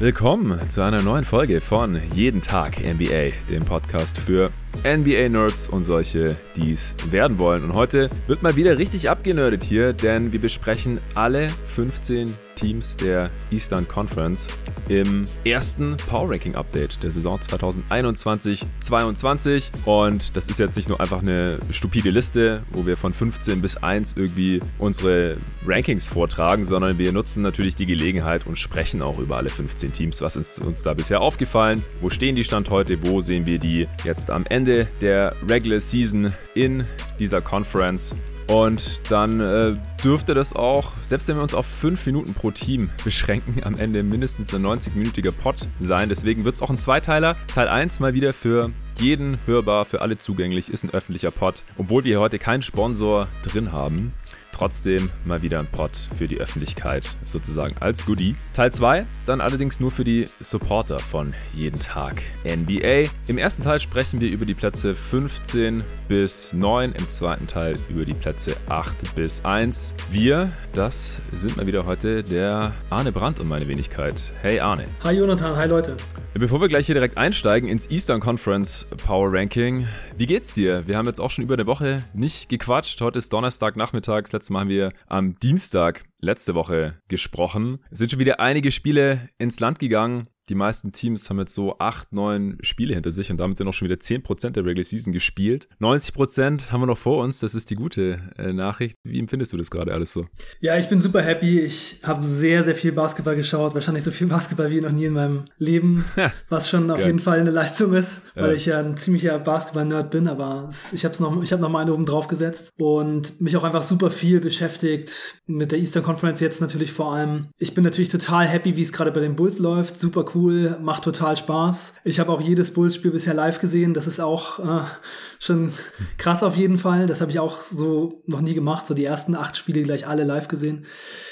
Willkommen zu einer neuen Folge von Jeden Tag NBA, dem Podcast für NBA-Nerds und solche, die es werden wollen. Und heute wird mal wieder richtig abgenördet hier, denn wir besprechen alle 15 Teams der Eastern Conference im ersten Power Ranking Update der Saison 2021-22. Und das ist jetzt nicht nur einfach eine stupide Liste, wo wir von 15 bis 1 irgendwie unsere Rankings vortragen, sondern wir nutzen natürlich die Gelegenheit und sprechen auch über alle 15 Teams. Was ist uns da bisher aufgefallen? Wo stehen die Stand heute? Wo sehen wir die jetzt am Ende der Regular Season in dieser Conference? Und dann äh, dürfte das auch, selbst wenn wir uns auf 5 Minuten pro Team beschränken, am Ende mindestens ein 90-minütiger Pod sein. Deswegen wird es auch ein Zweiteiler. Teil 1 mal wieder für jeden hörbar, für alle zugänglich, ist ein öffentlicher Pod. Obwohl wir heute keinen Sponsor drin haben, trotzdem mal wieder ein Pod für die Öffentlichkeit sozusagen als Goodie. Teil 2 dann allerdings nur für die Supporter von jeden Tag NBA. Im ersten Teil sprechen wir über die Plätze 15 bis 9, im zweiten Teil über die Plätze 8 bis 1. Wir, das sind mal wieder heute der Arne Brandt und meine Wenigkeit. Hey Arne. Hi Jonathan, hi Leute. Bevor wir gleich hier direkt einsteigen ins Eastern Conference Power Ranking, wie geht's dir? Wir haben jetzt auch schon über eine Woche nicht gequatscht. Heute ist Donnerstag nachmittags. Letztes Mal haben wir am Dienstag letzte Woche gesprochen. Es sind schon wieder einige Spiele ins Land gegangen. Die meisten Teams haben jetzt so acht, neun Spiele hinter sich und damit sind auch schon wieder zehn Prozent der Regular Season gespielt. 90 Prozent haben wir noch vor uns, das ist die gute äh, Nachricht. Wie empfindest du das gerade alles so? Ja, ich bin super happy. Ich habe sehr, sehr viel Basketball geschaut. Wahrscheinlich so viel Basketball wie noch nie in meinem Leben, was schon auf jeden Fall eine Leistung ist, weil ja. ich ja ein ziemlicher Basketball-Nerd bin, aber ich habe noch, ich hab noch mal eine oben drauf gesetzt und mich auch einfach super viel beschäftigt mit der Eastern Conference jetzt natürlich vor allem. Ich bin natürlich total happy, wie es gerade bei den Bulls läuft. Super cool, macht total Spaß. Ich habe auch jedes Bulls-Spiel bisher live gesehen. Das ist auch äh, schon krass auf jeden Fall. Das habe ich auch so noch nie gemacht. So die ersten acht Spiele gleich alle live gesehen.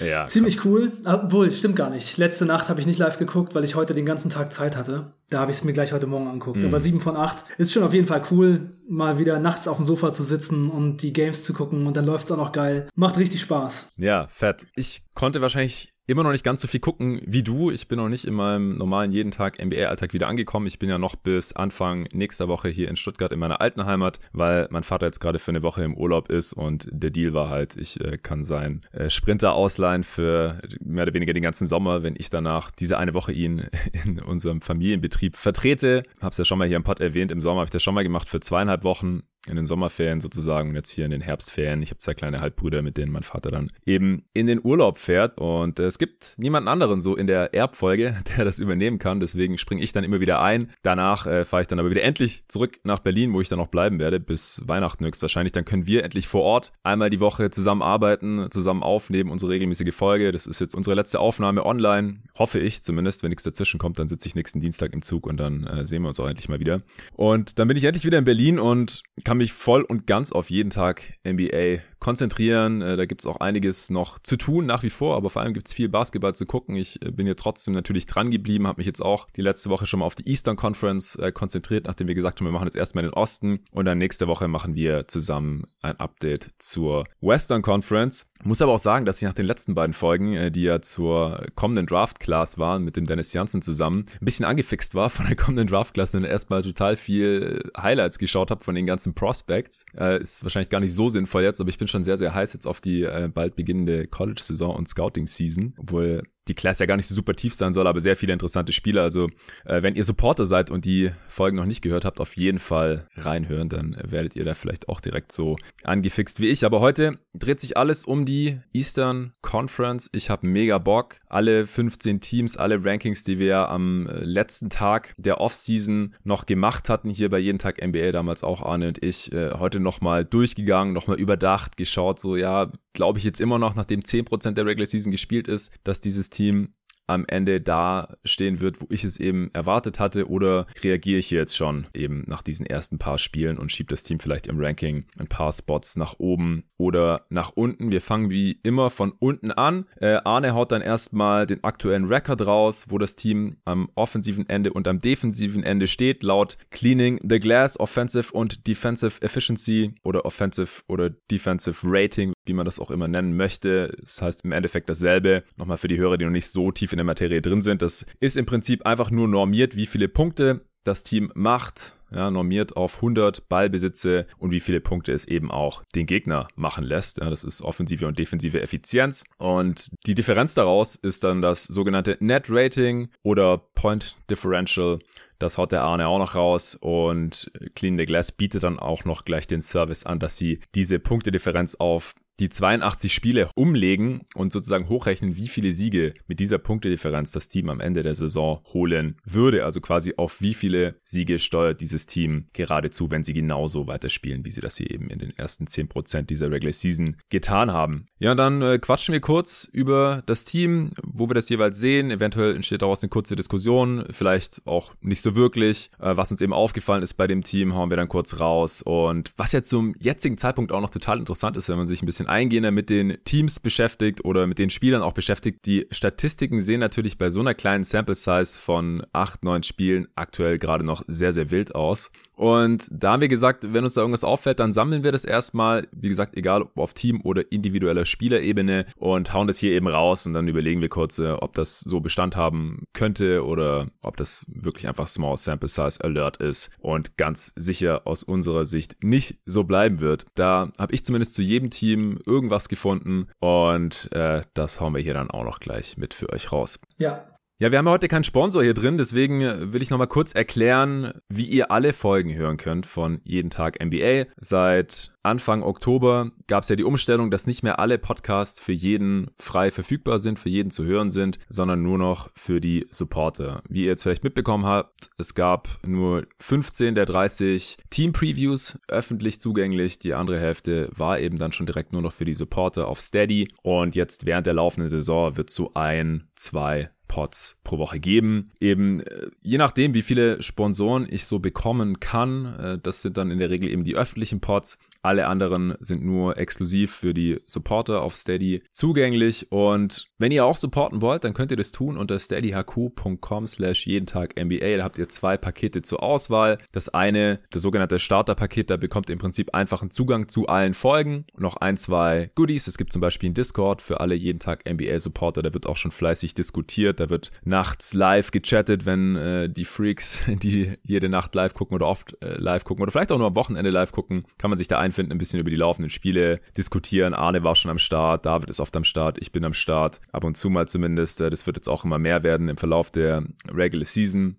Ja, Ziemlich krass. cool. Obwohl, stimmt gar nicht. Letzte Nacht habe ich nicht live geguckt, weil ich heute den ganzen Tag Zeit hatte. Da habe ich es mir gleich heute Morgen angeguckt. Mhm. Aber sieben von acht ist schon auf jeden Fall cool, mal wieder nachts auf dem Sofa zu sitzen und die Games zu gucken und dann läuft es auch noch geil. Macht richtig Spaß. Ja, fett. Ich konnte wahrscheinlich immer noch nicht ganz so viel gucken wie du. Ich bin noch nicht in meinem normalen jeden Tag NBA-Alltag wieder angekommen. Ich bin ja noch bis Anfang nächster Woche hier in Stuttgart in meiner alten Heimat, weil mein Vater jetzt gerade für eine Woche im Urlaub ist und der Deal war halt, ich äh, kann seinen äh, Sprinter ausleihen für mehr oder weniger den ganzen Sommer, wenn ich danach diese eine Woche ihn in unserem Familienbetrieb vertrete. Hab's ja schon mal hier im Pod erwähnt, im Sommer habe ich das schon mal gemacht für zweieinhalb Wochen in den Sommerferien sozusagen und jetzt hier in den Herbstferien. Ich habe zwei kleine Halbbrüder, mit denen mein Vater dann eben in den Urlaub fährt und es gibt niemanden anderen so in der Erbfolge, der das übernehmen kann. Deswegen springe ich dann immer wieder ein. Danach äh, fahre ich dann aber wieder endlich zurück nach Berlin, wo ich dann noch bleiben werde bis Weihnachten höchstwahrscheinlich. Dann können wir endlich vor Ort einmal die Woche zusammen arbeiten, zusammen aufnehmen, unsere regelmäßige Folge. Das ist jetzt unsere letzte Aufnahme online, hoffe ich zumindest. Wenn nichts dazwischen kommt, dann sitze ich nächsten Dienstag im Zug und dann äh, sehen wir uns auch endlich mal wieder. Und dann bin ich endlich wieder in Berlin und kann kann mich voll und ganz auf jeden Tag NBA konzentrieren. Äh, da gibt es auch einiges noch zu tun nach wie vor, aber vor allem gibt es viel Basketball zu gucken. Ich äh, bin jetzt trotzdem natürlich dran geblieben, habe mich jetzt auch die letzte Woche schon mal auf die Eastern Conference äh, konzentriert, nachdem wir gesagt haben, wir machen jetzt erstmal den Osten und dann nächste Woche machen wir zusammen ein Update zur Western Conference. Muss aber auch sagen, dass ich nach den letzten beiden Folgen, die ja zur kommenden Draft Class waren, mit dem Dennis Janssen zusammen, ein bisschen angefixt war von der kommenden Draft Class und erstmal total viel Highlights geschaut habe von den ganzen Pro Prospects. Äh, ist wahrscheinlich gar nicht so sinnvoll jetzt, aber ich bin schon sehr, sehr heiß jetzt auf die äh, bald beginnende College-Saison und Scouting-Season, obwohl die Class ja gar nicht so super tief sein soll, aber sehr viele interessante Spieler. Also äh, wenn ihr Supporter seid und die Folgen noch nicht gehört habt, auf jeden Fall reinhören, dann werdet ihr da vielleicht auch direkt so angefixt wie ich. Aber heute dreht sich alles um die Eastern Conference. Ich habe mega Bock. Alle 15 Teams, alle Rankings, die wir am äh, letzten Tag der Offseason noch gemacht hatten, hier bei jeden Tag NBA damals auch Arne und ich, äh, heute nochmal durchgegangen, nochmal überdacht, geschaut, so ja, glaube ich jetzt immer noch, nachdem 10% der Regular Season gespielt ist, dass dieses Team am Ende da stehen wird, wo ich es eben erwartet hatte, oder reagiere ich jetzt schon eben nach diesen ersten paar Spielen und schiebe das Team vielleicht im Ranking ein paar Spots nach oben oder nach unten. Wir fangen wie immer von unten an. Äh, Arne haut dann erstmal den aktuellen Record raus, wo das Team am offensiven Ende und am defensiven Ende steht, laut Cleaning the Glass Offensive und Defensive Efficiency oder Offensive oder Defensive Rating, wie man das auch immer nennen möchte. Das heißt im Endeffekt dasselbe. Nochmal für die Hörer, die noch nicht so tief in der Materie drin sind. Das ist im Prinzip einfach nur normiert, wie viele Punkte das Team macht ja, normiert auf 100 Ballbesitze und wie viele Punkte es eben auch den Gegner machen lässt. Ja, das ist offensive und defensive Effizienz. Und die Differenz daraus ist dann das sogenannte Net Rating oder Point Differential. Das haut der Arne auch noch raus und Clean the Glass bietet dann auch noch gleich den Service an, dass sie diese Punktedifferenz auf die 82 Spiele umlegen und sozusagen hochrechnen, wie viele Siege mit dieser Punktedifferenz das Team am Ende der Saison holen würde. Also quasi auf wie viele Siege steuert dieses Team geradezu, wenn sie genauso weiterspielen, wie sie das hier eben in den ersten 10% dieser Regular Season getan haben. Ja, dann äh, quatschen wir kurz über das Team, wo wir das jeweils sehen. Eventuell entsteht daraus eine kurze Diskussion, vielleicht auch nicht so wirklich. Äh, was uns eben aufgefallen ist bei dem Team, hauen wir dann kurz raus. Und was ja zum jetzigen Zeitpunkt auch noch total interessant ist, wenn man sich ein bisschen bisschen eingehender mit den Teams beschäftigt oder mit den Spielern auch beschäftigt. Die Statistiken sehen natürlich bei so einer kleinen Sample Size von acht, neun Spielen aktuell gerade noch sehr, sehr wild aus. Und da haben wir gesagt, wenn uns da irgendwas auffällt, dann sammeln wir das erstmal, wie gesagt, egal ob auf Team- oder individueller Spielerebene und hauen das hier eben raus und dann überlegen wir kurz, äh, ob das so Bestand haben könnte oder ob das wirklich einfach Small Sample Size Alert ist und ganz sicher aus unserer Sicht nicht so bleiben wird. Da habe ich zumindest zu jedem Team irgendwas gefunden und äh, das hauen wir hier dann auch noch gleich mit für euch raus. Ja, ja, wir haben heute keinen Sponsor hier drin, deswegen will ich nochmal kurz erklären, wie ihr alle Folgen hören könnt von Jeden Tag NBA. Seit Anfang Oktober gab es ja die Umstellung, dass nicht mehr alle Podcasts für jeden frei verfügbar sind, für jeden zu hören sind, sondern nur noch für die Supporter. Wie ihr jetzt vielleicht mitbekommen habt, es gab nur 15 der 30 Team-Previews öffentlich zugänglich. Die andere Hälfte war eben dann schon direkt nur noch für die Supporter auf Steady. Und jetzt während der laufenden Saison wird so ein, zwei Pods pro Woche geben. Eben äh, je nachdem, wie viele Sponsoren ich so bekommen kann, äh, das sind dann in der Regel eben die öffentlichen Pods. Alle anderen sind nur exklusiv für die Supporter auf Steady zugänglich. Und wenn ihr auch supporten wollt, dann könnt ihr das tun unter steadyhq.com slash jeden Tag NBA. Da habt ihr zwei Pakete zur Auswahl. Das eine, das sogenannte Starterpaket, da bekommt ihr im Prinzip einfachen Zugang zu allen Folgen. Noch ein, zwei Goodies. Es gibt zum Beispiel einen Discord für alle jeden Tag NBA Supporter. Da wird auch schon fleißig diskutiert. Da wird nachts live gechattet, wenn äh, die Freaks, die jede Nacht live gucken oder oft äh, live gucken oder vielleicht auch nur am Wochenende live gucken, kann man sich da einfinden, ein bisschen über die laufenden Spiele diskutieren. Arne war schon am Start, David ist oft am Start, ich bin am Start, ab und zu mal zumindest. Äh, das wird jetzt auch immer mehr werden im Verlauf der Regular Season.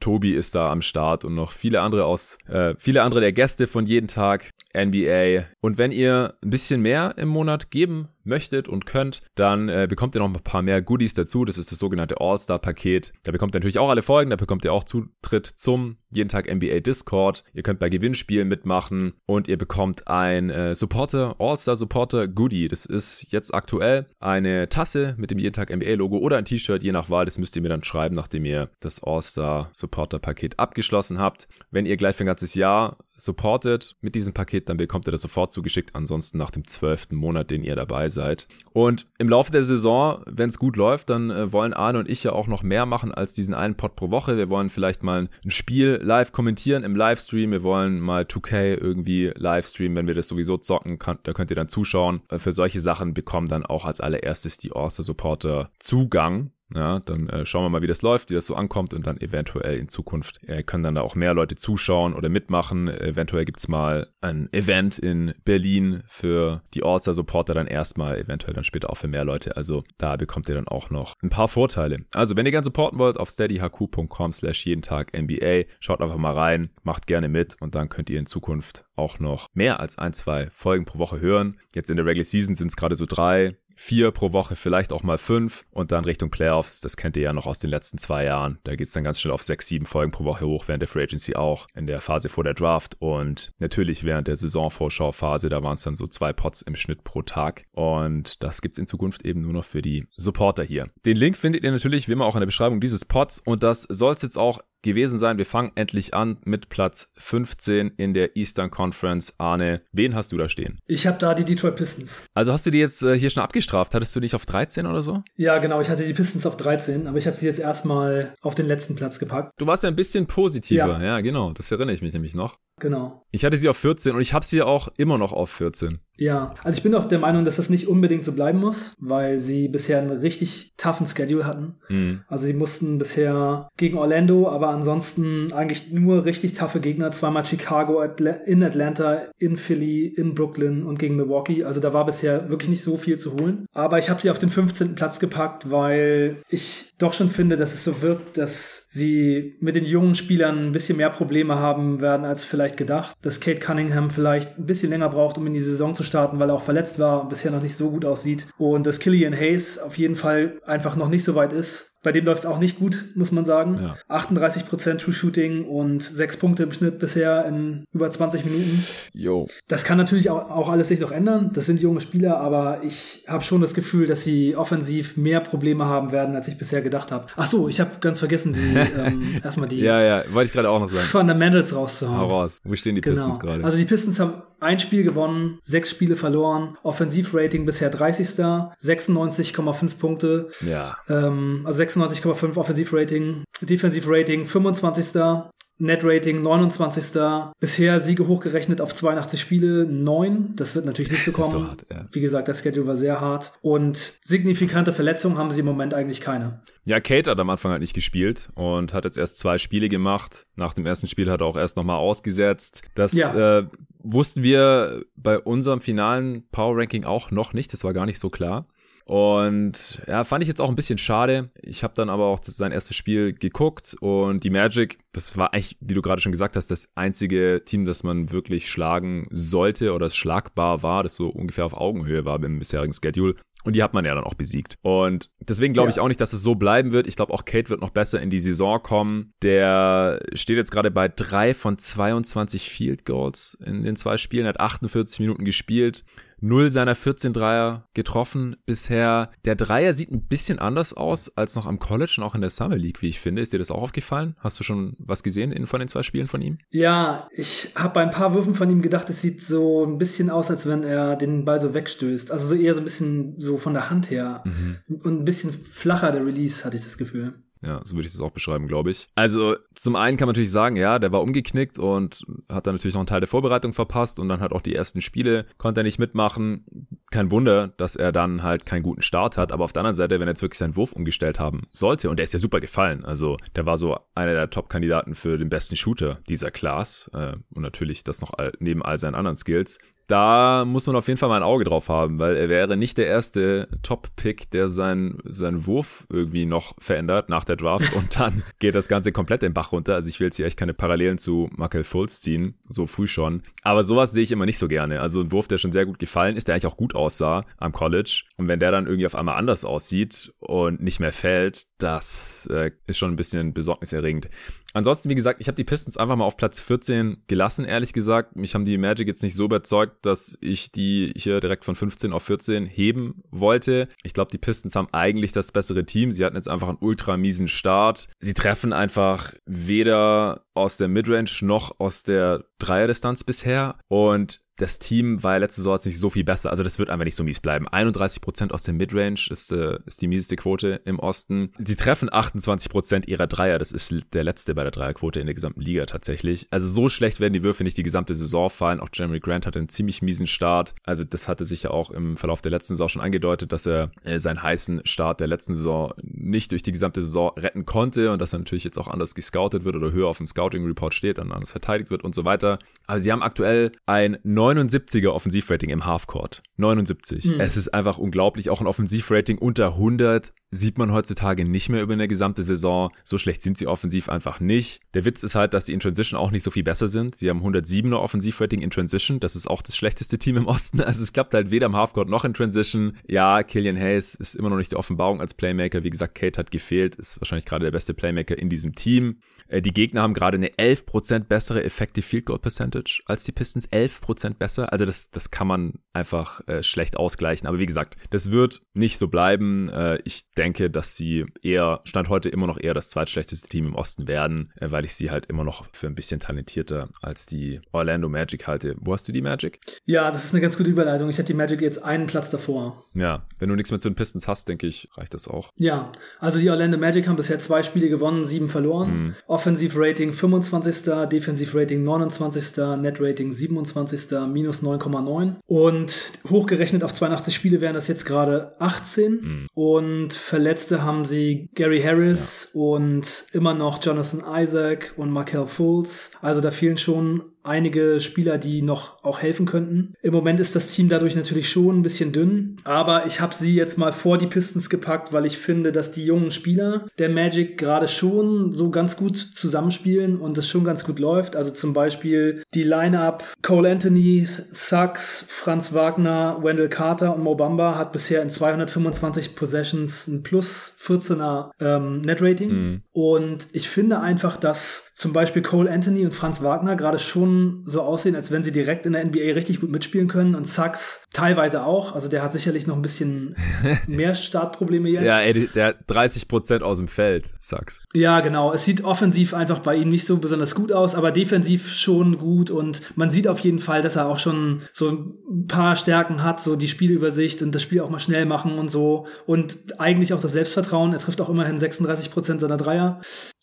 Tobi ist da am Start und noch viele andere aus, äh, viele andere der Gäste von jeden Tag NBA. Und wenn ihr ein bisschen mehr im Monat geben möchtet und könnt, dann äh, bekommt ihr noch ein paar mehr Goodies dazu. Das ist das sogenannte All-Star-Paket. Da bekommt ihr natürlich auch alle Folgen. Da bekommt ihr auch Zutritt zum jeden Tag NBA Discord. Ihr könnt bei Gewinnspielen mitmachen und ihr bekommt ein äh, Supporter, All-Star Supporter Goodie. Das ist jetzt aktuell eine Tasse mit dem jeden Tag NBA Logo oder ein T-Shirt, je nach Wahl. Das müsst ihr mir dann schreiben, nachdem ihr das All-Star Supporter Paket abgeschlossen habt. Wenn ihr gleich für ein ganzes Jahr supportet mit diesem Paket, dann bekommt ihr das sofort zugeschickt. Ansonsten nach dem zwölften Monat, den ihr dabei seid. Und im Laufe der Saison, wenn es gut läuft, dann äh, wollen Arne und ich ja auch noch mehr machen als diesen einen Pod pro Woche. Wir wollen vielleicht mal ein Spiel live kommentieren im Livestream. Wir wollen mal 2K irgendwie Livestream, wenn wir das sowieso zocken, kann, da könnt ihr dann zuschauen. Äh, für solche Sachen bekommen dann auch als allererstes die Orster Supporter Zugang. Ja, dann äh, schauen wir mal, wie das läuft, wie das so ankommt und dann eventuell in Zukunft äh, können dann da auch mehr Leute zuschauen oder mitmachen. Eventuell gibt's mal ein Event in Berlin für die All-Star-Supporter dann erstmal, eventuell dann später auch für mehr Leute. Also da bekommt ihr dann auch noch ein paar Vorteile. Also wenn ihr gerne supporten wollt, auf steadyhq.com slash jeden Tag NBA, schaut einfach mal rein, macht gerne mit und dann könnt ihr in Zukunft auch noch mehr als ein, zwei Folgen pro Woche hören. Jetzt in der Regular Season sind es gerade so drei, vier pro Woche, vielleicht auch mal fünf und dann Richtung Playoffs. Das kennt ihr ja noch aus den letzten zwei Jahren. Da geht's dann ganz schnell auf sechs, sieben Folgen pro Woche hoch, während der Free Agency auch, in der Phase vor der Draft und natürlich während der Saisonvorschau-Phase, da waren es dann so zwei Pots im Schnitt pro Tag und das gibt's in Zukunft eben nur noch für die Supporter hier. Den Link findet ihr natürlich wie immer auch in der Beschreibung dieses Pots und das soll's jetzt auch gewesen sein. Wir fangen endlich an mit Platz 15 in der Eastern Conference. Arne, wen hast du da stehen? Ich habe da die Detroit Pistons. Also hast du die jetzt äh, hier schon abgestraft? Hattest du dich auf 13 oder so? Ja, genau. Ich hatte die Pistons auf 13, aber ich habe sie jetzt erstmal auf den letzten Platz gepackt. Du warst ja ein bisschen positiver. Ja, ja genau. Das erinnere ich mich nämlich noch. Genau. Ich hatte sie auf 14 und ich habe sie auch immer noch auf 14. Ja, also ich bin auch der Meinung, dass das nicht unbedingt so bleiben muss, weil sie bisher einen richtig toughen Schedule hatten. Mhm. Also sie mussten bisher gegen Orlando, aber ansonsten eigentlich nur richtig taffe Gegner. Zweimal Chicago, in Atlanta, in Philly, in Brooklyn und gegen Milwaukee. Also da war bisher wirklich nicht so viel zu holen. Aber ich habe sie auf den 15. Platz gepackt, weil ich doch schon finde, dass es so wirkt, dass sie mit den jungen Spielern ein bisschen mehr Probleme haben werden als vielleicht gedacht. Dass Kate Cunningham vielleicht ein bisschen länger braucht, um in die Saison zu starten, weil er auch verletzt war und bisher noch nicht so gut aussieht. Und dass Killian Hayes auf jeden Fall einfach noch nicht so weit ist. Bei dem läuft es auch nicht gut, muss man sagen. Ja. 38% True Shooting und 6 Punkte im Schnitt bisher in über 20 Minuten. Jo. Das kann natürlich auch, auch alles sich noch ändern. Das sind junge Spieler, aber ich habe schon das Gefühl, dass sie offensiv mehr Probleme haben werden, als ich bisher gedacht habe. Ach so, ich habe ganz vergessen, die ähm, erstmal die Ja, ja, wollte ich gerade auch noch sagen. Fundamentals rauszuhauen. Hau raus. Wo stehen die genau. Pistons gerade? Also die Pistons haben ein Spiel gewonnen, sechs Spiele verloren, Offensivrating bisher 30. 96,5 Punkte. Ja. Ähm, also 96,5 Offensivrating, Defensivrating 25. Net-Rating 29. Bisher Siege hochgerechnet auf 82 Spiele, 9. Das wird natürlich nicht so kommen. So hart, ja. Wie gesagt, das Schedule war sehr hart. Und signifikante Verletzungen haben sie im Moment eigentlich keine. Ja, Kate hat am Anfang halt nicht gespielt und hat jetzt erst zwei Spiele gemacht. Nach dem ersten Spiel hat er auch erst nochmal ausgesetzt. Das ja. äh, wussten wir bei unserem finalen Power Ranking auch noch nicht. Das war gar nicht so klar. Und ja, fand ich jetzt auch ein bisschen schade. Ich habe dann aber auch das, sein erstes Spiel geguckt und die Magic, das war eigentlich, wie du gerade schon gesagt hast, das einzige Team, das man wirklich schlagen sollte oder das schlagbar war, das so ungefähr auf Augenhöhe war beim bisherigen Schedule. Und die hat man ja dann auch besiegt. Und deswegen glaube ich auch nicht, dass es so bleiben wird. Ich glaube auch Kate wird noch besser in die Saison kommen. Der steht jetzt gerade bei drei von 22 Field Goals in den zwei Spielen, hat 48 Minuten gespielt. Null seiner 14 Dreier getroffen bisher. Der Dreier sieht ein bisschen anders aus als noch am College und auch in der Summer League, wie ich finde. Ist dir das auch aufgefallen? Hast du schon was gesehen in, von den zwei Spielen von ihm? Ja, ich habe bei ein paar Würfen von ihm gedacht, es sieht so ein bisschen aus, als wenn er den Ball so wegstößt. Also so eher so ein bisschen so von der Hand her. Mhm. Und ein bisschen flacher der Release, hatte ich das Gefühl. Ja, so würde ich das auch beschreiben, glaube ich. Also zum einen kann man natürlich sagen, ja, der war umgeknickt und hat dann natürlich noch einen Teil der Vorbereitung verpasst und dann hat auch die ersten Spiele konnte er nicht mitmachen. Kein Wunder, dass er dann halt keinen guten Start hat. Aber auf der anderen Seite, wenn er jetzt wirklich seinen Wurf umgestellt haben sollte, und der ist ja super gefallen. Also der war so einer der Top-Kandidaten für den besten Shooter dieser Class. Äh, und natürlich das noch neben all seinen anderen Skills da muss man auf jeden Fall mal ein Auge drauf haben, weil er wäre nicht der erste Top-Pick, der seinen, seinen Wurf irgendwie noch verändert nach der Draft und dann geht das Ganze komplett den Bach runter. Also ich will jetzt hier echt keine Parallelen zu Michael Fultz ziehen, so früh schon. Aber sowas sehe ich immer nicht so gerne. Also ein Wurf, der schon sehr gut gefallen ist, der eigentlich auch gut aussah am College. Und wenn der dann irgendwie auf einmal anders aussieht und nicht mehr fällt, das äh, ist schon ein bisschen besorgniserregend. Ansonsten, wie gesagt, ich habe die Pistons einfach mal auf Platz 14 gelassen, ehrlich gesagt. Mich haben die Magic jetzt nicht so überzeugt, dass ich die hier direkt von 15 auf 14 heben wollte. Ich glaube, die Pistons haben eigentlich das bessere Team. Sie hatten jetzt einfach einen ultra miesen Start. Sie treffen einfach weder aus der Midrange noch aus der Dreierdistanz bisher. Und das Team war ja letzte Saison nicht so viel besser. Also das wird einfach nicht so mies bleiben. 31% aus der Midrange ist, äh, ist die mieseste Quote im Osten. Sie treffen 28% ihrer Dreier. Das ist der letzte bei der Dreierquote in der gesamten Liga tatsächlich. Also so schlecht werden die Würfe nicht die gesamte Saison fallen. Auch Jeremy Grant hatte einen ziemlich miesen Start. Also das hatte sich ja auch im Verlauf der letzten Saison schon angedeutet, dass er äh, seinen heißen Start der letzten Saison nicht durch die gesamte Saison retten konnte und dass er natürlich jetzt auch anders gescoutet wird oder höher auf dem Scouting Report steht, dann anders verteidigt wird und so weiter. Aber sie haben aktuell ein 79er Offensivrating im Halfcourt. 79. Mhm. Es ist einfach unglaublich. Auch ein Offensivrating unter 100 sieht man heutzutage nicht mehr über eine gesamte Saison. So schlecht sind sie offensiv einfach nicht. Der Witz ist halt, dass sie in Transition auch nicht so viel besser sind. Sie haben 107er Offensivrating in Transition. Das ist auch das schlechteste Team im Osten. Also es klappt halt weder im Halfcourt noch in Transition. Ja, Killian Hayes ist immer noch nicht die Offenbarung als Playmaker. Wie gesagt, Kate hat gefehlt. Ist wahrscheinlich gerade der beste Playmaker in diesem Team. Äh, die Gegner haben gerade eine 11% bessere Effective Field Goal Percentage als die Pistons. 11% besser. Also das, das kann man einfach äh, schlecht ausgleichen. Aber wie gesagt, das wird nicht so bleiben. Äh, ich denke, dass sie eher, stand heute immer noch eher das zweitschlechteste Team im Osten werden, äh, weil ich sie halt immer noch für ein bisschen talentierter als die Orlando Magic halte. Wo hast du die Magic? Ja, das ist eine ganz gute Überleitung. Ich habe die Magic jetzt einen Platz davor. Ja, wenn du nichts mehr zu den Pistons hast, denke ich, reicht das auch. Ja, also die Orlando Magic haben bisher zwei Spiele gewonnen, sieben verloren. Mhm. Offensiv Rating 25. Defensiv Rating 29. Net Rating 27. äh, minus 9,9. Und hochgerechnet auf 82 Spiele wären das jetzt gerade 18. Mhm. Und Verletzte haben sie Gary Harris ja. und immer noch Jonathan Isaac und Markel Fultz. Also da fehlen schon einige Spieler, die noch auch helfen könnten. Im Moment ist das Team dadurch natürlich schon ein bisschen dünn, aber ich habe sie jetzt mal vor die Pistons gepackt, weil ich finde, dass die jungen Spieler der Magic gerade schon so ganz gut zusammenspielen und es schon ganz gut läuft. Also zum Beispiel die Line-Up Cole Anthony, Sachs, Franz Wagner, Wendell Carter und Mobamba hat bisher in 225 Possessions ein plus 14er ähm, Net-Rating. Mhm. Und ich finde einfach, dass zum Beispiel Cole Anthony und Franz Wagner gerade schon so aussehen, als wenn sie direkt in der NBA richtig gut mitspielen können und Sachs teilweise auch. Also der hat sicherlich noch ein bisschen mehr Startprobleme jetzt. Ja, ey, der hat 30 Prozent aus dem Feld, Sachs. Ja, genau. Es sieht offensiv einfach bei ihm nicht so besonders gut aus, aber defensiv schon gut und man sieht auf jeden Fall, dass er auch schon so ein paar Stärken hat, so die Spielübersicht und das Spiel auch mal schnell machen und so und eigentlich auch das Selbstvertrauen. Er trifft auch immerhin 36 Prozent seiner Dreier.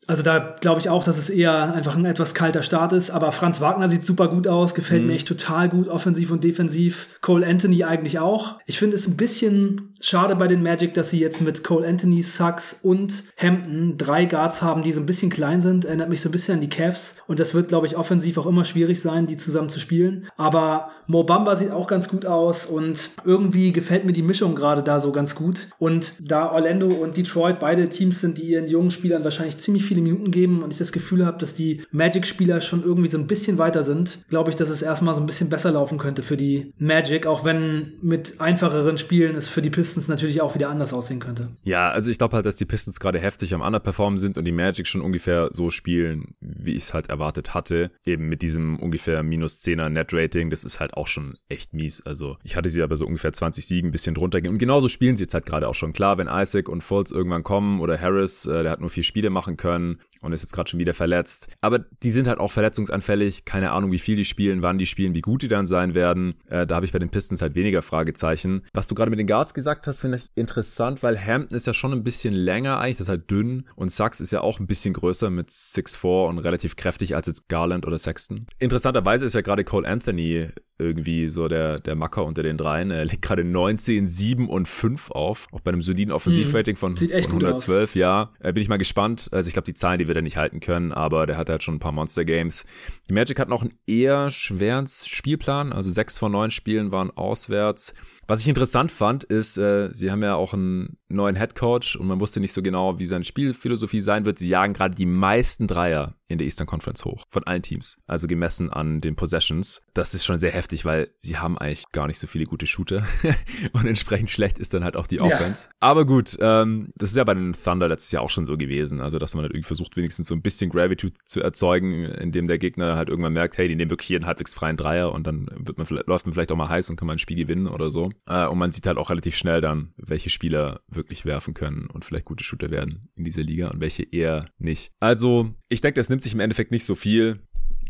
Also da glaube ich auch, dass es eher einfach ein etwas kalter Start ist. Aber Franz Wagner sieht super gut aus, gefällt mhm. mir echt total gut, offensiv und defensiv. Cole Anthony eigentlich auch. Ich finde es ein bisschen schade bei den Magic, dass sie jetzt mit Cole Anthony, Sachs und Hampton drei Guards haben, die so ein bisschen klein sind. Erinnert mich so ein bisschen an die Cavs. Und das wird, glaube ich, offensiv auch immer schwierig sein, die zusammen zu spielen. Aber Mobamba sieht auch ganz gut aus und irgendwie gefällt mir die Mischung gerade da so ganz gut. Und da Orlando und Detroit beide Teams sind, die ihren jungen Spielern wahrscheinlich ziemlich viele Minuten geben und ich das Gefühl habe, dass die Magic-Spieler schon irgendwie so ein bisschen weiter sind, glaube ich, dass es erstmal so ein bisschen besser laufen könnte für die Magic, auch wenn mit einfacheren Spielen es für die Pistons natürlich auch wieder anders aussehen könnte. Ja, also ich glaube halt, dass die Pistons gerade heftig am Underperformen sind und die Magic schon ungefähr so spielen, wie ich es halt erwartet hatte. Eben mit diesem ungefähr minus 10er Net-Rating, das ist halt auch schon echt mies. Also ich hatte sie aber so ungefähr 20 Siegen, ein bisschen drunter gehen. Und genauso spielen sie jetzt halt gerade auch schon. Klar, wenn Isaac und Fultz irgendwann kommen oder Harris, äh, der hat nur vier Spiele machen können, können und ist jetzt gerade schon wieder verletzt. Aber die sind halt auch verletzungsanfällig. Keine Ahnung, wie viel die spielen, wann die spielen, wie gut die dann sein werden. Äh, da habe ich bei den Pistons halt weniger Fragezeichen. Was du gerade mit den Guards gesagt hast, finde ich interessant, weil Hampton ist ja schon ein bisschen länger eigentlich, das ist halt dünn und Sachs ist ja auch ein bisschen größer mit 6'4 und relativ kräftig als jetzt Garland oder Sexton. Interessanterweise ist ja gerade Cole Anthony irgendwie so der, der Macker unter den dreien. Er legt gerade 19, 7 und 5 auf, auch bei einem soliden Offensivrating von, von 112, ja. Äh, bin ich mal gespannt. Also ich glaube, die Zahlen, die wird er nicht halten können, aber der hat halt schon ein paar Monster Games. Die Magic hat noch einen eher schweren Spielplan, also sechs von neun Spielen waren auswärts. Was ich interessant fand, ist, äh, sie haben ja auch einen neuen Head Coach und man wusste nicht so genau, wie seine Spielphilosophie sein wird. Sie jagen gerade die meisten Dreier in der Eastern Conference hoch von allen Teams, also gemessen an den Possessions. Das ist schon sehr heftig, weil sie haben eigentlich gar nicht so viele gute Shooter und entsprechend schlecht ist dann halt auch die Offense. Ja. Aber gut, ähm, das ist ja bei den Thunder letztes Jahr auch schon so gewesen, also dass man halt irgendwie versucht, wenigstens so ein bisschen Gravity zu erzeugen, indem der Gegner halt irgendwann merkt, hey, die nehmen wirklich jeden halbwegs freien Dreier und dann wird man, läuft man vielleicht auch mal heiß und kann man ein Spiel gewinnen oder so. Äh, und man sieht halt auch relativ schnell dann, welche Spieler wirklich werfen können und vielleicht gute Shooter werden in dieser Liga und welche eher nicht. Also, ich denke, das nimmt sich im Endeffekt nicht so viel.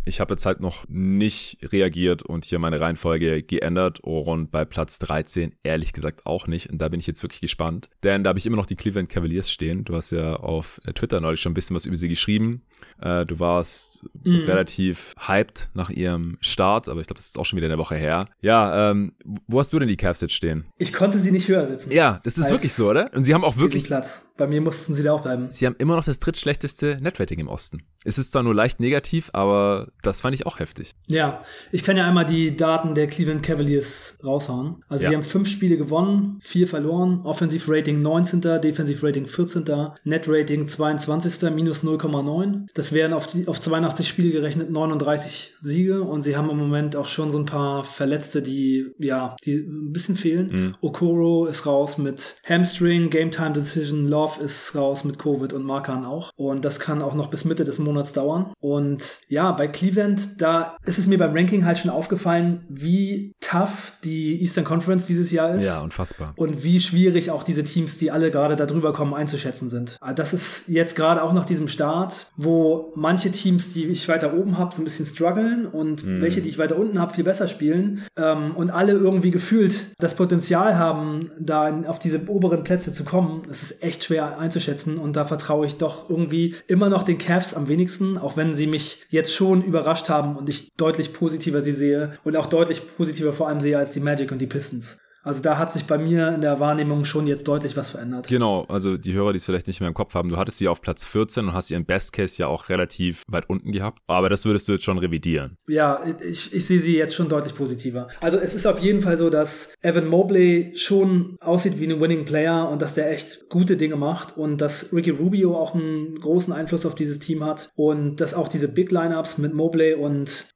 Ich habe jetzt halt noch nicht reagiert und hier meine Reihenfolge geändert und bei Platz 13 ehrlich gesagt auch nicht. Und da bin ich jetzt wirklich gespannt, denn da habe ich immer noch die Cleveland Cavaliers stehen. Du hast ja auf Twitter neulich schon ein bisschen was über sie geschrieben. Äh, du warst mhm. relativ hyped nach ihrem Start, aber ich glaube, das ist auch schon wieder eine Woche her. Ja, ähm, wo hast du denn die Cavs jetzt stehen? Ich konnte sie nicht höher sitzen. Ja, das ist wirklich so, oder? Und sie haben auch wirklich Platz. Bei mir mussten sie da auch bleiben. Sie haben immer noch das drittschlechteste Netrating im Osten. Es ist zwar nur leicht negativ, aber das fand ich auch heftig. Ja, ich kann ja einmal die Daten der Cleveland Cavaliers raushauen. Also ja. sie haben fünf Spiele gewonnen, vier verloren, Offensive Rating 19., Defensive Rating 14., Net Rating 22., minus 0,9. Das wären auf, die, auf 82 Spiele gerechnet 39 Siege und sie haben im Moment auch schon so ein paar Verletzte, die, ja, die ein bisschen fehlen. Mhm. Okoro ist raus mit Hamstring, Game Time Decision, Love ist raus mit Covid und Markan auch. Und das kann auch noch bis Mitte des Monats dauern. Und ja, bei Cleveland, da ist es mir beim Ranking halt schon aufgefallen, wie tough die Eastern Conference dieses Jahr ist. Ja, unfassbar. Und wie schwierig auch diese Teams, die alle gerade da drüber kommen, einzuschätzen sind. Ah, das ist jetzt gerade auch nach diesem Start, wo manche Teams, die ich weiter oben habe, so ein bisschen strugglen und mhm. welche, die ich weiter unten habe, viel besser spielen. Ähm, und alle irgendwie gefühlt das Potenzial haben, da auf diese oberen Plätze zu kommen. Es ist echt schwer schwer einzuschätzen und da vertraue ich doch irgendwie immer noch den Cavs am wenigsten, auch wenn sie mich jetzt schon überrascht haben und ich deutlich positiver sie sehe und auch deutlich positiver vor allem sehe als die Magic und die Pistons. Also da hat sich bei mir in der Wahrnehmung schon jetzt deutlich was verändert. Genau, also die Hörer, die es vielleicht nicht mehr im Kopf haben, du hattest sie auf Platz 14 und hast sie im Best Case ja auch relativ weit unten gehabt. Aber das würdest du jetzt schon revidieren. Ja, ich, ich sehe sie jetzt schon deutlich positiver. Also es ist auf jeden Fall so, dass Evan Mobley schon aussieht wie ein Winning Player und dass der echt gute Dinge macht und dass Ricky Rubio auch einen großen Einfluss auf dieses Team hat und dass auch diese Big Lineups mit Mobley und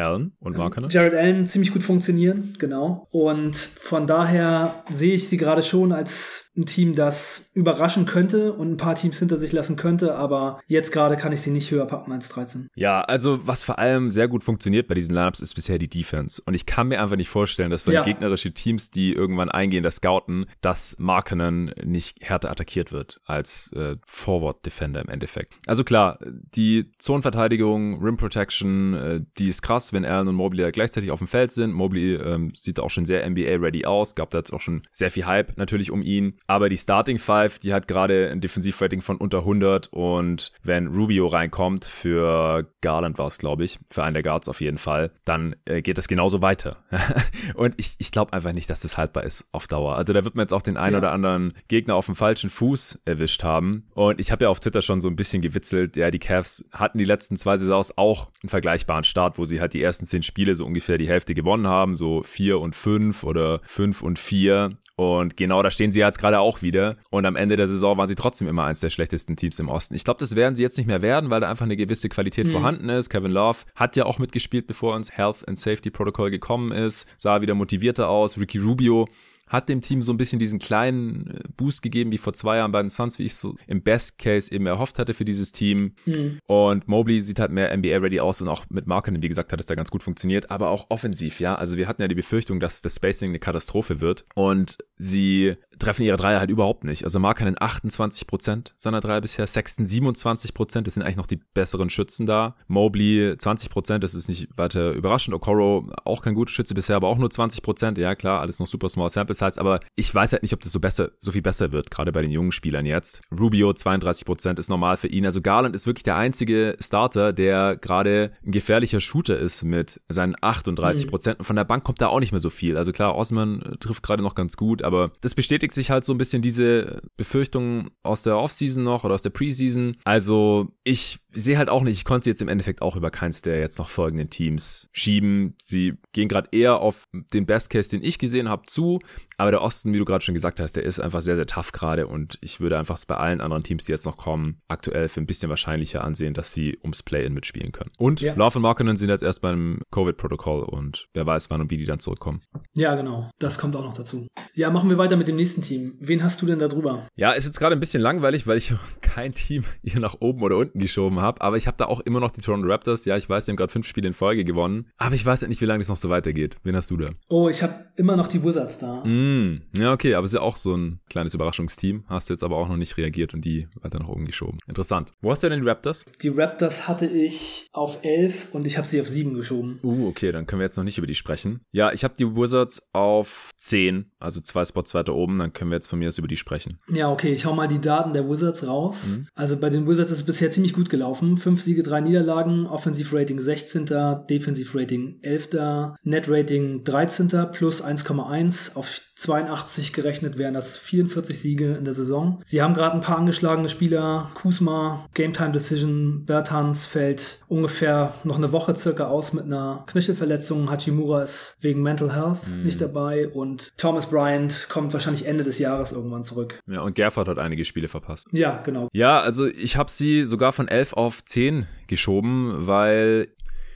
allen und Markkanen. Jared Allen ziemlich gut funktionieren, genau. Und von daher sehe ich sie gerade schon als ein Team, das überraschen könnte und ein paar Teams hinter sich lassen könnte, aber jetzt gerade kann ich sie nicht höher packen als 13. Ja, also was vor allem sehr gut funktioniert bei diesen Lineups ist bisher die Defense. Und ich kann mir einfach nicht vorstellen, dass wenn ja. gegnerische Teams, die irgendwann eingehen, das scouten, dass Markkanen nicht härter attackiert wird als äh, Forward Defender im Endeffekt. Also klar, die Zonenverteidigung, Rim Protection, äh, die ist krass wenn Allen und Mobley gleichzeitig auf dem Feld sind. Mobley ähm, sieht auch schon sehr NBA-ready aus, gab da jetzt auch schon sehr viel Hype natürlich um ihn. Aber die Starting Five, die hat gerade ein Defensivrating von unter 100 und wenn Rubio reinkommt, für Garland war es, glaube ich, für einen der Guards auf jeden Fall, dann äh, geht das genauso weiter. und ich, ich glaube einfach nicht, dass das haltbar ist auf Dauer. Also da wird man jetzt auch den einen ja. oder anderen Gegner auf dem falschen Fuß erwischt haben. Und ich habe ja auf Twitter schon so ein bisschen gewitzelt, ja, die Cavs hatten die letzten zwei Saisons auch einen vergleichbaren Start, wo sie halt die die ersten zehn Spiele so ungefähr die Hälfte gewonnen haben, so vier und fünf oder fünf und vier. Und genau da stehen sie jetzt gerade auch wieder. Und am Ende der Saison waren sie trotzdem immer eins der schlechtesten Teams im Osten. Ich glaube, das werden sie jetzt nicht mehr werden, weil da einfach eine gewisse Qualität mhm. vorhanden ist. Kevin Love hat ja auch mitgespielt, bevor ins Health and Safety Protocol gekommen ist. Sah wieder motivierter aus. Ricky Rubio hat dem Team so ein bisschen diesen kleinen äh, Boost gegeben wie vor zwei Jahren bei den Suns, wie ich so im Best Case eben erhofft hatte für dieses Team. Mhm. Und Mobley sieht halt mehr NBA-ready aus und auch mit Marken, wie gesagt, hat es da ganz gut funktioniert, aber auch offensiv, ja. Also wir hatten ja die Befürchtung, dass das Spacing eine Katastrophe wird und sie treffen ihre Dreier halt überhaupt nicht. Also Marken 28 Prozent seiner Dreier bisher, Sexton 27 Prozent, das sind eigentlich noch die besseren Schützen da. Mobley 20 Prozent, das ist nicht weiter überraschend. Okoro auch kein guter Schütze bisher, aber auch nur 20 Prozent. Ja klar, alles noch super small sample das heißt aber, ich weiß halt nicht, ob das so besser, so viel besser wird, gerade bei den jungen Spielern jetzt. Rubio 32 Prozent ist normal für ihn. Also Garland ist wirklich der einzige Starter, der gerade ein gefährlicher Shooter ist mit seinen 38 Prozent. Mhm. Und von der Bank kommt da auch nicht mehr so viel. Also klar, Osman äh, trifft gerade noch ganz gut, aber das bestätigt sich halt so ein bisschen diese Befürchtungen aus der Offseason noch oder aus der Preseason. Also ich sehe halt auch nicht, ich konnte sie jetzt im Endeffekt auch über keins der jetzt noch folgenden Teams schieben. Sie gehen gerade eher auf den Best Case, den ich gesehen habe, zu. Aber der Osten, wie du gerade schon gesagt hast, der ist einfach sehr, sehr tough gerade und ich würde einfach bei allen anderen Teams, die jetzt noch kommen, aktuell für ein bisschen wahrscheinlicher ansehen, dass sie ums Play-In mitspielen können. Und ja. Love und Markinen sind jetzt erst beim Covid-Protokoll und wer weiß, wann und wie die dann zurückkommen. Ja, genau. Das kommt auch noch dazu. Ja, machen wir weiter mit dem nächsten Team. Wen hast du denn da drüber? Ja, ist jetzt gerade ein bisschen langweilig, weil ich kein Team hier nach oben oder unten geschoben habe, aber ich habe da auch immer noch die Toronto Raptors. Ja, ich weiß, die haben gerade fünf Spiele in Folge gewonnen, aber ich weiß ja nicht, wie lange das noch so weitergeht. Wen hast du da? Oh, ich habe immer noch die Wizards da. Mm, ja, okay, aber es ist ja auch so ein kleines Überraschungsteam. Hast du jetzt aber auch noch nicht reagiert und die weiter nach oben geschoben. Interessant. Wo hast du denn die Raptors? Die Raptors hatte ich auf 11 und ich habe sie auf 7 geschoben. Uh, okay, dann können wir jetzt noch nicht über die sprechen. Ja, ich habe die Wizards auf 10, also zwei Spots weiter oben, dann können wir jetzt von mir aus über die sprechen. Ja, okay, ich hau mal die Daten der Wizards raus. Mhm. Also bei den Wizards ist es bisher ziemlich gut gelaufen. Fünf Siege, drei Niederlagen, Offensivrating 16., Defensivrating 11., Netrating 13. plus 1,1 auf 82 gerechnet wären das 44 Siege in der Saison. Sie haben gerade ein paar angeschlagene Spieler. Kusma, Game Time Decision, Bertans fällt ungefähr noch eine Woche circa aus mit einer Knöchelverletzung. Hachimura ist wegen Mental Health mhm. nicht dabei und Thomas Bryant kommt wahrscheinlich Ende des Jahres irgendwann zurück. Ja, und Gerford hat einige Spiele verpasst. Ja, genau. Ja, also ich habe sie sogar von 11 auf 10 geschoben, weil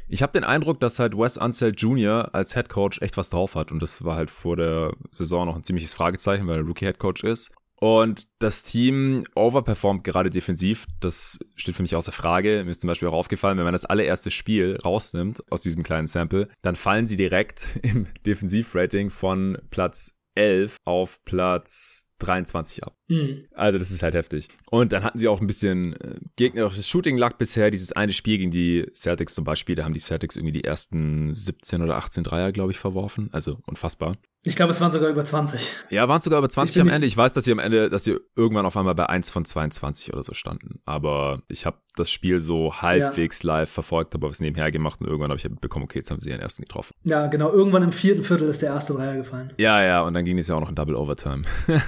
ich habe den Eindruck, dass halt Wes Unseld Jr. als Head Coach echt was drauf hat. Und das war halt vor der Saison noch ein ziemliches Fragezeichen, weil er Rookie Head Coach ist. Und das Team overperformt gerade defensiv. Das steht für mich außer Frage. Mir ist zum Beispiel auch aufgefallen, wenn man das allererste Spiel rausnimmt aus diesem kleinen Sample, dann fallen sie direkt im Defensivrating von Platz 11 auf Platz 23 ab. Mhm. Also das ist halt heftig. Und dann hatten sie auch ein bisschen äh, gegnerisches Shooting lag bisher. Dieses eine Spiel gegen die Celtics zum Beispiel, da haben die Celtics irgendwie die ersten 17 oder 18 Dreier, glaube ich, verworfen. Also unfassbar. Ich glaube, es waren sogar über 20. Ja, waren sogar über 20 am Ende. Ich weiß, dass sie am Ende, dass sie irgendwann auf einmal bei 1 von 22 oder so standen. Aber ich habe das Spiel so halbwegs ja. live verfolgt, habe was nebenher gemacht und irgendwann habe ich bekommen, okay, jetzt haben sie ihren ersten getroffen. Ja, genau. Irgendwann im vierten Viertel ist der erste Dreier gefallen. Ja, ja, und dann ging es ja auch noch in Double Overtime.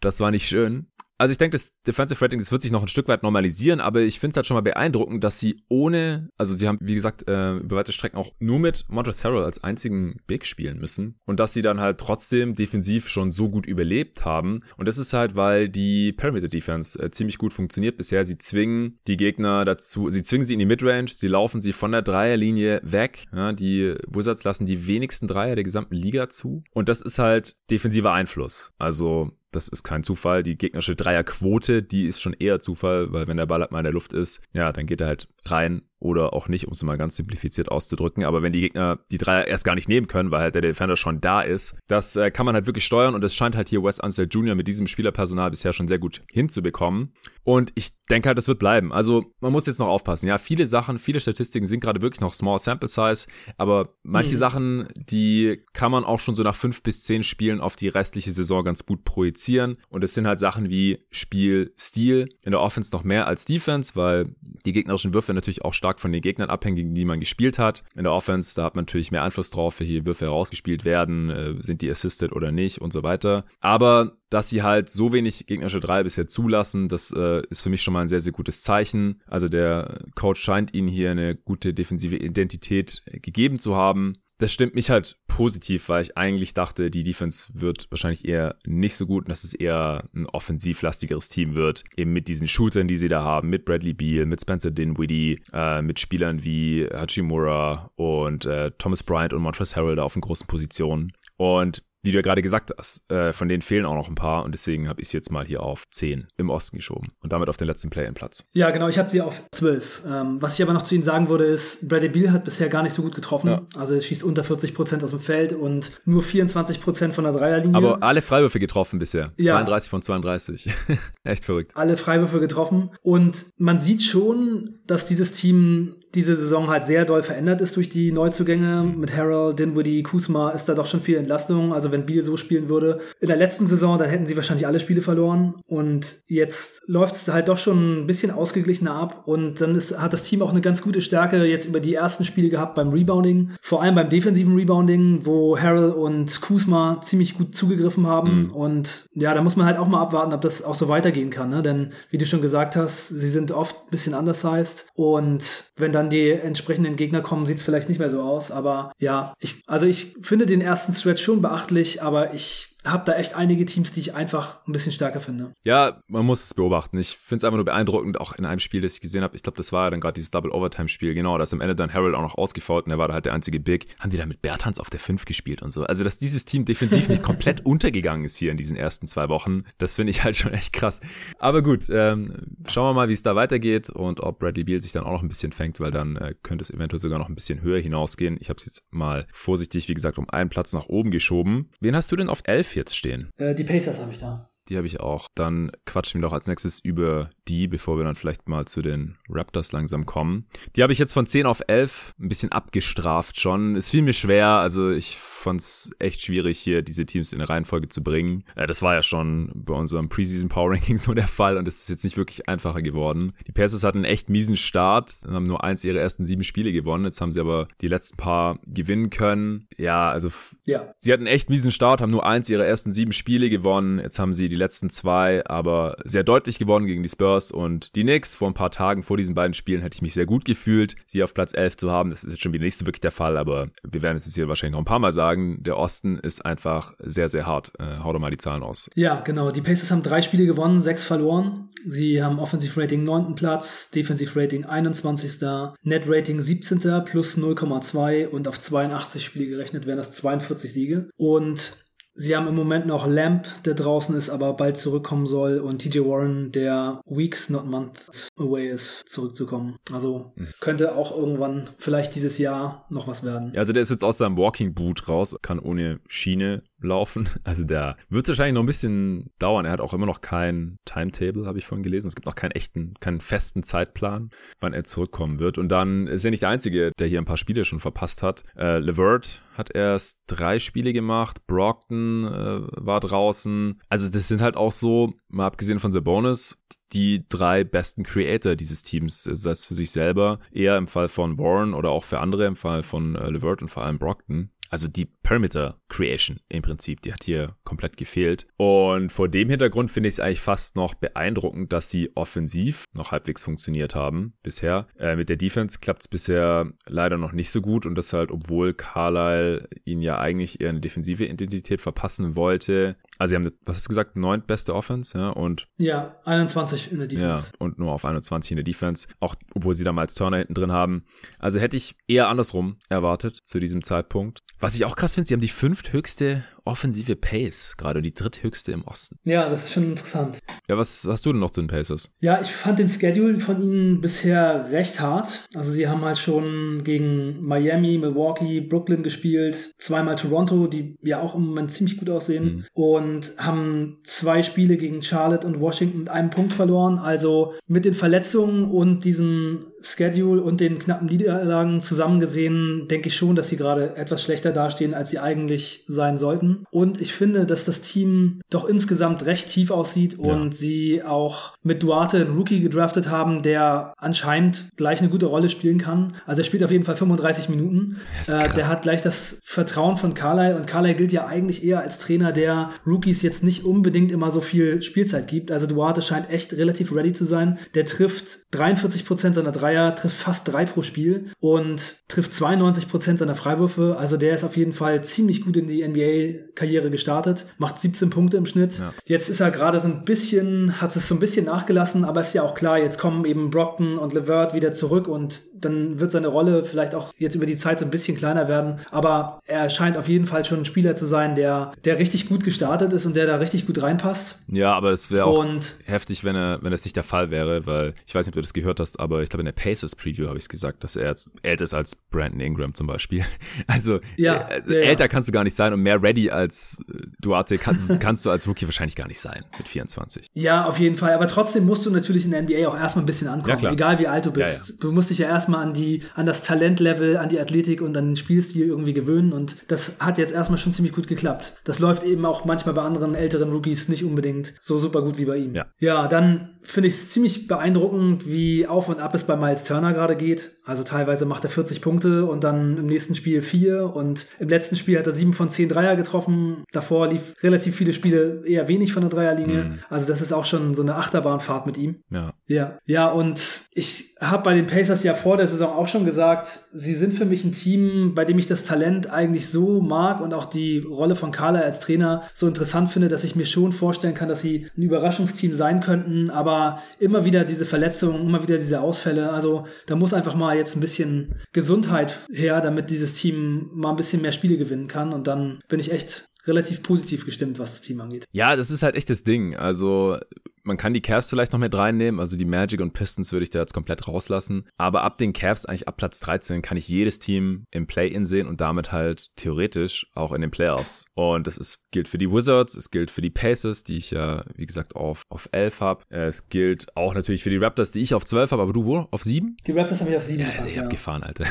das war nicht schön. Also ich denke, das Defensive Rating, das wird sich noch ein Stück weit normalisieren, aber ich finde es halt schon mal beeindruckend, dass sie ohne, also sie haben, wie gesagt, äh, über weite Strecken auch nur mit Montrezl Harrell als einzigen Big spielen müssen und dass sie dann halt trotzdem defensiv schon so gut überlebt haben. Und das ist halt, weil die Perimeter Defense äh, ziemlich gut funktioniert bisher. Sie zwingen die Gegner dazu, sie zwingen sie in die Midrange, sie laufen sie von der Dreierlinie weg. Ja, die Wizards lassen die wenigsten Dreier der gesamten Liga zu. Und das ist halt defensiver Einfluss. Also das ist kein Zufall. Die gegnerische Dreierquote, die ist schon eher Zufall, weil wenn der Ball halt mal in der Luft ist, ja, dann geht er halt rein oder auch nicht, um es mal ganz simplifiziert auszudrücken. Aber wenn die Gegner die Dreier erst gar nicht nehmen können, weil halt der Defender schon da ist, das äh, kann man halt wirklich steuern und das scheint halt hier Wes Ansel Jr. mit diesem Spielerpersonal bisher schon sehr gut hinzubekommen. Und ich denke halt, das wird bleiben. Also man muss jetzt noch aufpassen. Ja, viele Sachen, viele Statistiken sind gerade wirklich noch Small Sample Size, aber manche mhm. Sachen, die kann man auch schon so nach fünf bis zehn Spielen auf die restliche Saison ganz gut projizieren. Und es sind halt Sachen wie Spielstil in der Offense noch mehr als Defense, weil die gegnerischen Würfe natürlich auch stark von den Gegnern gegen die man gespielt hat. In der Offense, da hat man natürlich mehr Einfluss drauf, welche Würfe herausgespielt werden, äh, sind die assisted oder nicht und so weiter. Aber dass sie halt so wenig gegnerische Drei bisher zulassen, das äh, ist für mich schon mal ein sehr, sehr gutes Zeichen. Also der Coach scheint ihnen hier eine gute defensive Identität gegeben zu haben das stimmt mich halt positiv, weil ich eigentlich dachte, die Defense wird wahrscheinlich eher nicht so gut und dass es eher ein offensivlastigeres Team wird. Eben mit diesen Shootern, die sie da haben, mit Bradley Beal, mit Spencer Dinwiddie, äh, mit Spielern wie Hachimura und äh, Thomas Bryant und Montrezl Harrell da auf den großen Positionen. Und wie du ja gerade gesagt hast, äh, von denen fehlen auch noch ein paar und deswegen habe ich es jetzt mal hier auf 10 im Osten geschoben und damit auf den letzten Play-in-Platz. Ja, genau, ich habe sie auf 12. Ähm, was ich aber noch zu Ihnen sagen würde, ist, Bradley Beal hat bisher gar nicht so gut getroffen. Ja. Also er schießt unter 40 Prozent aus dem Feld und nur 24 Prozent von der Dreierlinie. Aber alle Freiwürfe getroffen bisher. Ja. 32 von 32. Echt verrückt. Alle Freiwürfe getroffen und man sieht schon, dass dieses Team diese Saison halt sehr doll verändert ist durch die Neuzugänge. Mit Harold, Dinwiddie, Kuzma ist da doch schon viel Entlastung. Also wenn Biel so spielen würde in der letzten Saison, dann hätten sie wahrscheinlich alle Spiele verloren. Und jetzt läuft es halt doch schon ein bisschen ausgeglichener ab. Und dann ist, hat das Team auch eine ganz gute Stärke jetzt über die ersten Spiele gehabt beim Rebounding. Vor allem beim defensiven Rebounding, wo Harold und Kuzma ziemlich gut zugegriffen haben. Mhm. Und ja, da muss man halt auch mal abwarten, ob das auch so weitergehen kann. Ne? Denn wie du schon gesagt hast, sie sind oft ein bisschen undersized. Und wenn da dann die entsprechenden Gegner kommen, sieht es vielleicht nicht mehr so aus. Aber ja, ich, also ich finde den ersten Stretch schon beachtlich, aber ich habe da echt einige Teams, die ich einfach ein bisschen stärker finde. Ja, man muss es beobachten. Ich finde es einfach nur beeindruckend, auch in einem Spiel, das ich gesehen habe. Ich glaube, das war ja dann gerade dieses Double Overtime Spiel, genau, dass am Ende dann Harold auch noch ausgefault und er war da halt der einzige Big. Haben die da mit Bertans auf der 5 gespielt und so. Also, dass dieses Team defensiv nicht komplett untergegangen ist hier in diesen ersten zwei Wochen, das finde ich halt schon echt krass. Aber gut, ähm, schauen wir mal, wie es da weitergeht und ob Bradley Beal sich dann auch noch ein bisschen fängt, weil dann äh, könnte es eventuell sogar noch ein bisschen höher hinausgehen. Ich habe es jetzt mal vorsichtig, wie gesagt, um einen Platz nach oben geschoben. Wen hast du denn auf 11 jetzt stehen? Äh, die Pacers habe ich da. Die habe ich auch. Dann quatschen wir doch als nächstes über die, bevor wir dann vielleicht mal zu den Raptors langsam kommen. Die habe ich jetzt von 10 auf 11 ein bisschen abgestraft schon. Es fiel mir schwer, also ich fand es echt schwierig, hier diese Teams in eine Reihenfolge zu bringen. Äh, das war ja schon bei unserem Preseason Power Ranking so der Fall und es ist jetzt nicht wirklich einfacher geworden. Die Pacers hatten einen echt miesen Start, haben nur eins ihrer ersten sieben Spiele gewonnen. Jetzt haben sie aber die letzten paar gewinnen können. Ja, also ja. sie hatten einen echt miesen Start, haben nur eins ihrer ersten sieben Spiele gewonnen. Jetzt haben sie die letzten zwei aber sehr deutlich gewonnen gegen die Spurs und die Knicks. Vor ein paar Tagen vor diesen beiden Spielen hätte ich mich sehr gut gefühlt, sie auf Platz 11 zu haben. Das ist jetzt schon wieder nicht so wirklich der Fall, aber wir werden es jetzt hier wahrscheinlich noch ein paar Mal sagen der Osten ist einfach sehr, sehr hart. Äh, hau doch mal die Zahlen aus. Ja, genau. Die Pacers haben drei Spiele gewonnen, sechs verloren. Sie haben Offensive Rating 9. Platz, Defensive Rating 21. Net Rating 17. plus 0,2 und auf 82 Spiele gerechnet wären das 42 Siege. Und Sie haben im Moment noch Lamp, der draußen ist, aber bald zurückkommen soll, und TJ Warren, der weeks, not months away ist, zurückzukommen. Also mhm. könnte auch irgendwann vielleicht dieses Jahr noch was werden. Ja, also der ist jetzt aus seinem Walking Boot raus, kann ohne Schiene laufen. Also der wird wahrscheinlich noch ein bisschen dauern. Er hat auch immer noch kein Timetable, habe ich vorhin gelesen. Es gibt noch keinen echten, keinen festen Zeitplan, wann er zurückkommen wird. Und dann ist er nicht der Einzige, der hier ein paar Spiele schon verpasst hat. Äh, Levert hat erst drei Spiele gemacht. Brockton äh, war draußen. Also das sind halt auch so, mal abgesehen von Bonus, die drei besten Creator dieses Teams, sei es für sich selber, eher im Fall von Warren oder auch für andere, im Fall von äh, Levert und vor allem Brockton. Also die Perimeter Creation im Prinzip, die hat hier komplett gefehlt. Und vor dem Hintergrund finde ich es eigentlich fast noch beeindruckend, dass sie offensiv noch halbwegs funktioniert haben bisher. Äh, mit der Defense klappt es bisher leider noch nicht so gut und das halt, obwohl Carlisle ihnen ja eigentlich eher eine defensive Identität verpassen wollte. Also sie haben, was hast du gesagt, neuntbeste Offense, ja, und. Ja, 21 in der Defense. Ja, und nur auf 21 in der Defense. Auch, obwohl sie damals Turner hinten drin haben. Also hätte ich eher andersrum erwartet zu diesem Zeitpunkt. Was ich auch krass finde, sie haben die fünfthöchste offensive Pace, gerade die dritthöchste im Osten. Ja, das ist schon interessant. Ja, was hast du denn noch zu den Pacers? Ja, ich fand den Schedule von ihnen bisher recht hart. Also sie haben halt schon gegen Miami, Milwaukee, Brooklyn gespielt, zweimal Toronto, die ja auch im Moment ziemlich gut aussehen mhm. und haben zwei Spiele gegen Charlotte und Washington mit einem Punkt verloren. Also mit den Verletzungen und diesen Schedule und den knappen Niederlagen zusammengesehen, denke ich schon, dass sie gerade etwas schlechter dastehen, als sie eigentlich sein sollten. Und ich finde, dass das Team doch insgesamt recht tief aussieht ja. und sie auch mit Duarte einen Rookie gedraftet haben, der anscheinend gleich eine gute Rolle spielen kann. Also er spielt auf jeden Fall 35 Minuten. Äh, der hat gleich das Vertrauen von Carlyle und Carlyle gilt ja eigentlich eher als Trainer, der Rookies jetzt nicht unbedingt immer so viel Spielzeit gibt. Also Duarte scheint echt relativ ready zu sein. Der trifft 43 Prozent seiner drei Dreier, trifft fast drei pro Spiel und trifft 92 Prozent seiner Freiwürfe. Also der ist auf jeden Fall ziemlich gut in die NBA-Karriere gestartet, macht 17 Punkte im Schnitt. Ja. Jetzt ist er gerade so ein bisschen, hat es so ein bisschen nachgelassen, aber ist ja auch klar, jetzt kommen eben Brockton und Levert wieder zurück und dann wird seine Rolle vielleicht auch jetzt über die Zeit so ein bisschen kleiner werden. Aber er scheint auf jeden Fall schon ein Spieler zu sein, der, der richtig gut gestartet ist und der da richtig gut reinpasst. Ja, aber es wäre auch und, heftig, wenn er, wenn es nicht der Fall wäre, weil ich weiß nicht, ob du das gehört hast, aber ich glaube in der Pacers Preview habe ich gesagt, dass er älter ist als Brandon Ingram zum Beispiel. Also ja, äh, ja, älter ja. kannst du gar nicht sein und mehr ready als äh, Duarte kannst, kannst du als Rookie wahrscheinlich gar nicht sein mit 24. Ja, auf jeden Fall. Aber trotzdem musst du natürlich in der NBA auch erstmal ein bisschen ankommen, egal wie alt du bist. Du musst dich ja erstmal an die, an das Talentlevel, an die Athletik und an den Spielstil irgendwie gewöhnen und das hat jetzt erstmal schon ziemlich gut geklappt. Das läuft eben auch manchmal bei anderen älteren Rookies nicht unbedingt so super gut wie bei ihm. Ja, ja dann finde ich es ziemlich beeindruckend, wie auf und ab es bei Miles Turner gerade geht. Also teilweise macht er 40 Punkte und dann im nächsten Spiel vier und im letzten Spiel hat er sieben von zehn Dreier getroffen. Davor lief relativ viele Spiele eher wenig von der Dreierlinie. Mhm. Also das ist auch schon so eine Achterbahnfahrt mit ihm. Ja. Ja, ja und ich habe bei den Pacers ja vor der Saison auch schon gesagt, sie sind für mich ein Team, bei dem ich das Talent eigentlich so mag und auch die Rolle von Carla als Trainer so interessant finde, dass ich mir schon vorstellen kann, dass sie ein Überraschungsteam sein könnten, aber immer wieder diese Verletzungen, immer wieder diese Ausfälle. Also da muss einfach mal jetzt ein bisschen Gesundheit her, damit dieses Team mal ein bisschen mehr Spiele gewinnen kann. Und dann bin ich echt relativ positiv gestimmt, was das Team angeht. Ja, das ist halt echt das Ding. Also man kann die Cavs vielleicht noch mit reinnehmen, also die Magic und Pistons würde ich da jetzt komplett rauslassen. Aber ab den Cavs, eigentlich ab Platz 13, kann ich jedes Team im Play-In sehen und damit halt theoretisch auch in den Playoffs. Und das ist, gilt für die Wizards, es gilt für die Pacers, die ich ja, wie gesagt, auf, auf 11 habe. Es gilt auch natürlich für die Raptors, die ich auf 12 habe, aber du wo? Auf 7? Die Raptors habe ich auf 7. Ja, ist ja. abgefahren, Alter.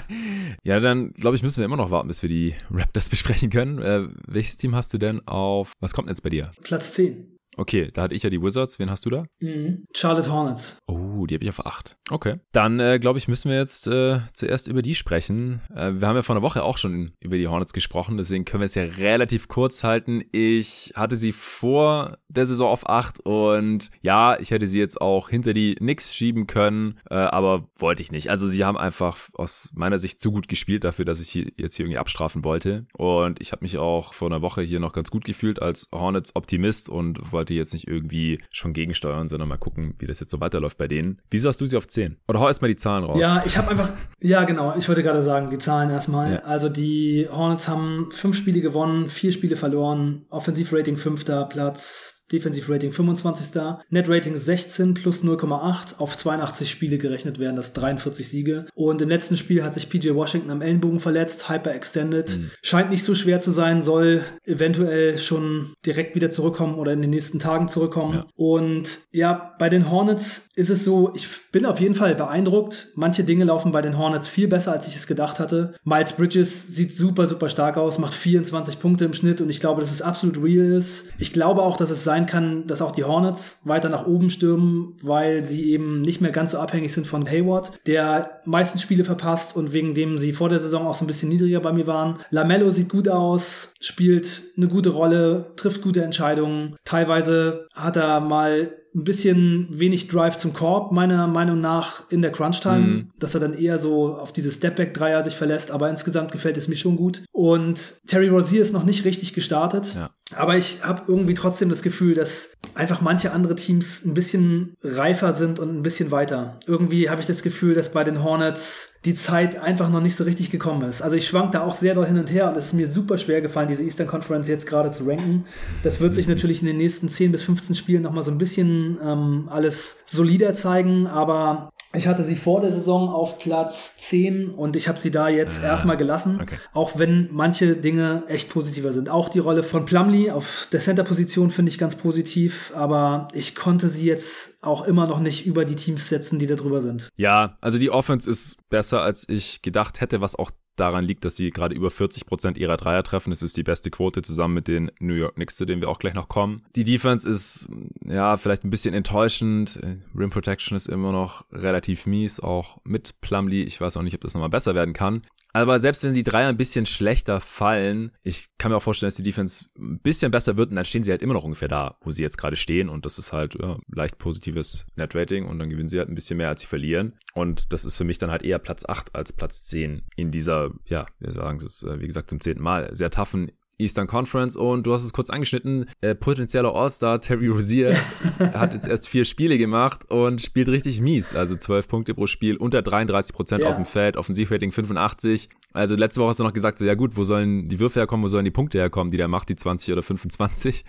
ja, dann glaube ich, müssen wir immer noch warten, bis wir die Raptors besprechen können. Äh, welches Team hast du denn auf, was kommt jetzt bei dir? Platz 10. Okay, da hatte ich ja die Wizards. Wen hast du da? Mhm. Charlotte Hornets. Oh, die habe ich auf 8. Okay. Dann, äh, glaube ich, müssen wir jetzt äh, zuerst über die sprechen. Äh, wir haben ja vor einer Woche auch schon über die Hornets gesprochen, deswegen können wir es ja relativ kurz halten. Ich hatte sie vor der Saison auf 8 und ja, ich hätte sie jetzt auch hinter die Knicks schieben können, äh, aber wollte ich nicht. Also sie haben einfach aus meiner Sicht zu gut gespielt dafür, dass ich hier jetzt hier irgendwie abstrafen wollte. Und ich habe mich auch vor einer Woche hier noch ganz gut gefühlt als Hornets Optimist und wollte jetzt nicht irgendwie schon gegensteuern, sondern mal gucken, wie das jetzt so weiterläuft bei denen. Wieso hast du sie auf 10? Oder hau erstmal die Zahlen raus. Ja, ich habe einfach, ja genau, ich wollte gerade sagen, die Zahlen erstmal. Ja. Also die Hornets haben fünf Spiele gewonnen, vier Spiele verloren, Offensivrating fünfter Platz, Defensivrating 25. Netrating 16 plus 0,8 auf 82 Spiele gerechnet werden das 43 Siege. Und im letzten Spiel hat sich PJ Washington am Ellenbogen verletzt, hyperextended. Mhm. Scheint nicht so schwer zu sein, soll eventuell schon direkt wieder zurückkommen oder in den nächsten Tagen zurückkommen. Ja. Und ja, bei den Hornets ist es so, ich bin auf jeden Fall beeindruckt. Manche Dinge laufen bei den Hornets viel besser, als ich es gedacht hatte. Miles Bridges sieht super, super stark aus, macht 24 Punkte im Schnitt und ich glaube, dass es absolut real ist. Ich glaube auch, dass es sein kann, dass auch die Hornets weiter nach oben stürmen, weil sie eben nicht mehr ganz so abhängig sind von Hayward, der meisten Spiele verpasst und wegen dem sie vor der Saison auch so ein bisschen niedriger bei mir waren. Lamello sieht gut aus, spielt eine gute Rolle, trifft gute Entscheidungen. Teilweise hat er mal ein bisschen wenig Drive zum Korb, meiner Meinung nach, in der Crunch-Time, mhm. dass er dann eher so auf diese Stepback-Dreier sich verlässt, aber insgesamt gefällt es mir schon gut. Und Terry Rozier ist noch nicht richtig gestartet. Ja. Aber ich habe irgendwie trotzdem das Gefühl, dass einfach manche andere Teams ein bisschen reifer sind und ein bisschen weiter. Irgendwie habe ich das Gefühl, dass bei den Hornets die Zeit einfach noch nicht so richtig gekommen ist. Also ich schwank da auch sehr dort hin und her und es ist mir super schwer gefallen, diese Eastern Conference jetzt gerade zu ranken. Das wird sich natürlich in den nächsten 10 bis 15 Spielen nochmal so ein bisschen ähm, alles solider zeigen, aber ich hatte sie vor der Saison auf Platz 10 und ich habe sie da jetzt ah, erstmal gelassen, okay. auch wenn manche Dinge echt positiver sind. Auch die Rolle von Plumlee auf der Center-Position finde ich ganz positiv, aber ich konnte sie jetzt auch immer noch nicht über die Teams setzen, die da drüber sind. Ja, also die Offense ist besser, als ich gedacht hätte, was auch daran liegt, dass sie gerade über 40 Prozent ihrer Dreier treffen. Das ist die beste Quote zusammen mit den New York Knicks, zu denen wir auch gleich noch kommen. Die Defense ist ja vielleicht ein bisschen enttäuschend. Rim Protection ist immer noch relativ mies, auch mit Plumlee. Ich weiß auch nicht, ob das nochmal besser werden kann. Aber selbst wenn die Dreier ein bisschen schlechter fallen, ich kann mir auch vorstellen, dass die Defense ein bisschen besser wird und dann stehen sie halt immer noch ungefähr da, wo sie jetzt gerade stehen und das ist halt ja, leicht positives Net-Rating und dann gewinnen sie halt ein bisschen mehr, als sie verlieren. Und das ist für mich dann halt eher Platz 8 als Platz 10 in dieser, ja, wir sagen es, äh, wie gesagt, zum zehnten Mal, sehr toughen Eastern Conference und du hast es kurz angeschnitten, äh, potenzieller All-Star Terry Rozier hat jetzt erst vier Spiele gemacht und spielt richtig mies, also 12 Punkte pro Spiel, unter 33 Prozent ja. aus dem Feld, Offensivrating 85. Also letzte Woche hast du noch gesagt, so ja gut, wo sollen die Würfe herkommen, wo sollen die Punkte herkommen, die der macht, die 20 oder 25.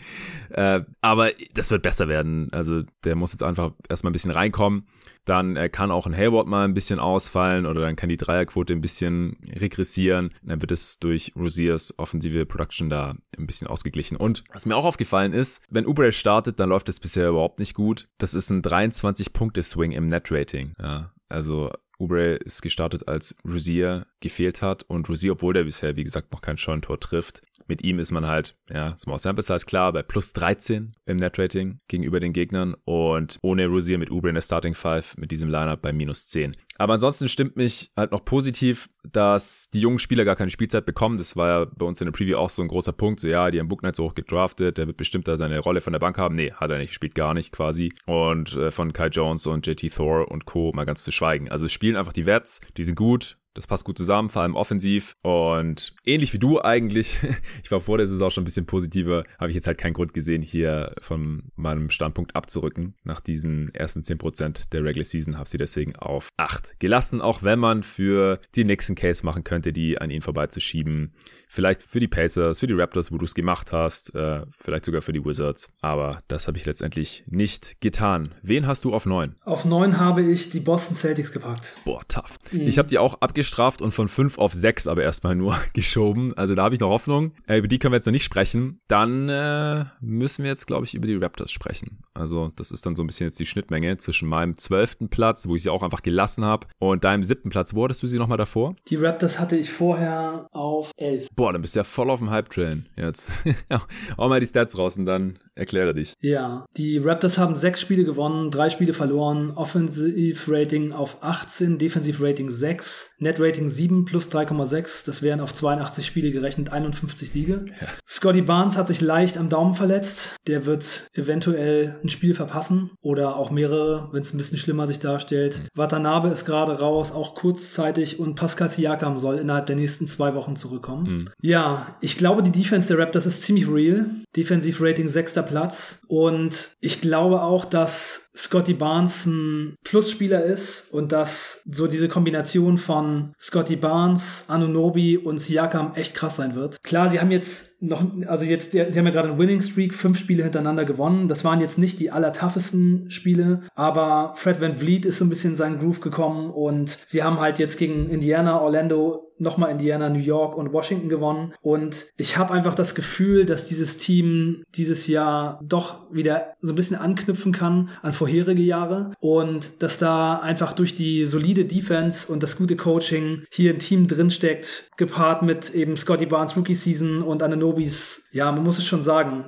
Äh, aber das wird besser werden, also der muss jetzt einfach erstmal ein bisschen reinkommen dann äh, kann auch ein Hayward mal ein bisschen ausfallen oder dann kann die Dreierquote ein bisschen regressieren. Dann wird es durch Rosiers offensive Production da ein bisschen ausgeglichen. Und was mir auch aufgefallen ist, wenn Ubre startet, dann läuft es bisher überhaupt nicht gut. Das ist ein 23-Punkte-Swing im Net-Rating. Ja, also Ubre ist gestartet, als Rosier gefehlt hat und Rosier, obwohl der bisher, wie gesagt, noch kein Scheuntor trifft, mit ihm ist man halt, ja, Small Sample Size klar, bei plus 13 im Net-Rating gegenüber den Gegnern und ohne Rosier mit Uber in der Starting Five mit diesem Lineup bei minus 10. Aber ansonsten stimmt mich halt noch positiv, dass die jungen Spieler gar keine Spielzeit bekommen. Das war ja bei uns in der Preview auch so ein großer Punkt. So, ja, die haben Book Knight so hoch gedraftet, der wird bestimmt da seine Rolle von der Bank haben. Nee, hat er nicht, spielt gar nicht quasi. Und äh, von Kai Jones und JT Thor und Co. mal ganz zu schweigen. Also spielen einfach die Wets, die sind gut, das passt gut zusammen, vor allem offensiv. Und ähnlich wie du eigentlich, ich war vor der Saison schon ein bisschen positiver, habe ich jetzt halt keinen Grund gesehen, hier von meinem Standpunkt abzurücken. Nach diesen ersten 10% der Regular Season habe sie deswegen auf 8 gelassen, auch wenn man für die nächsten Case machen könnte, die an ihn vorbeizuschieben. Vielleicht für die Pacers, für die Raptors, wo du es gemacht hast, äh, vielleicht sogar für die Wizards. Aber das habe ich letztendlich nicht getan. Wen hast du auf 9? Auf 9 habe ich die Boston Celtics gepackt. Boah, tough. Mhm. Ich habe die auch abgeschlossen abgestraft und von fünf auf sechs aber erstmal nur geschoben. Also da habe ich noch Hoffnung. Äh, über die können wir jetzt noch nicht sprechen. Dann äh, müssen wir jetzt, glaube ich, über die Raptors sprechen. Also das ist dann so ein bisschen jetzt die Schnittmenge zwischen meinem zwölften Platz, wo ich sie auch einfach gelassen habe, und deinem siebten Platz. Wo hattest du sie nochmal davor? Die Raptors hatte ich vorher auf elf. Boah, dann bist du ja voll auf dem Hype-Train jetzt. auch mal die Stats raus und dann erkläre dich. Ja, die Raptors haben sechs Spiele gewonnen, drei Spiele verloren, Offensive Rating auf 18, Defensive Rating 6, Net Rating 7 plus 3,6, das wären auf 82 Spiele gerechnet 51 Siege. Ja. Scotty Barnes hat sich leicht am Daumen verletzt, der wird eventuell ein Spiel verpassen oder auch mehrere, wenn es ein bisschen schlimmer sich darstellt. Mhm. Watanabe ist gerade raus, auch kurzzeitig und Pascal Siakam soll innerhalb der nächsten zwei Wochen zurückkommen. Mhm. Ja, ich glaube, die Defense der Raptors ist ziemlich real. Defensive Rating 6 Platz. Und ich glaube auch, dass Scotty Barnes ein Plusspieler ist und dass so diese Kombination von Scotty Barnes, Anunobi und Siakam echt krass sein wird. Klar, sie haben jetzt noch, also jetzt, sie haben ja gerade einen Winning Streak, fünf Spiele hintereinander gewonnen. Das waren jetzt nicht die allertoughesten Spiele, aber Fred Van Vliet ist so ein bisschen in seinen Groove gekommen und sie haben halt jetzt gegen Indiana, Orlando nochmal Indiana, New York und Washington gewonnen. Und ich habe einfach das Gefühl, dass dieses Team dieses Jahr doch wieder so ein bisschen anknüpfen kann an vorherige Jahre und dass da einfach durch die solide Defense und das gute Coaching hier ein Team drinsteckt, gepaart mit eben Scotty Barnes Rookie Season und Ananobis, ja, man muss es schon sagen,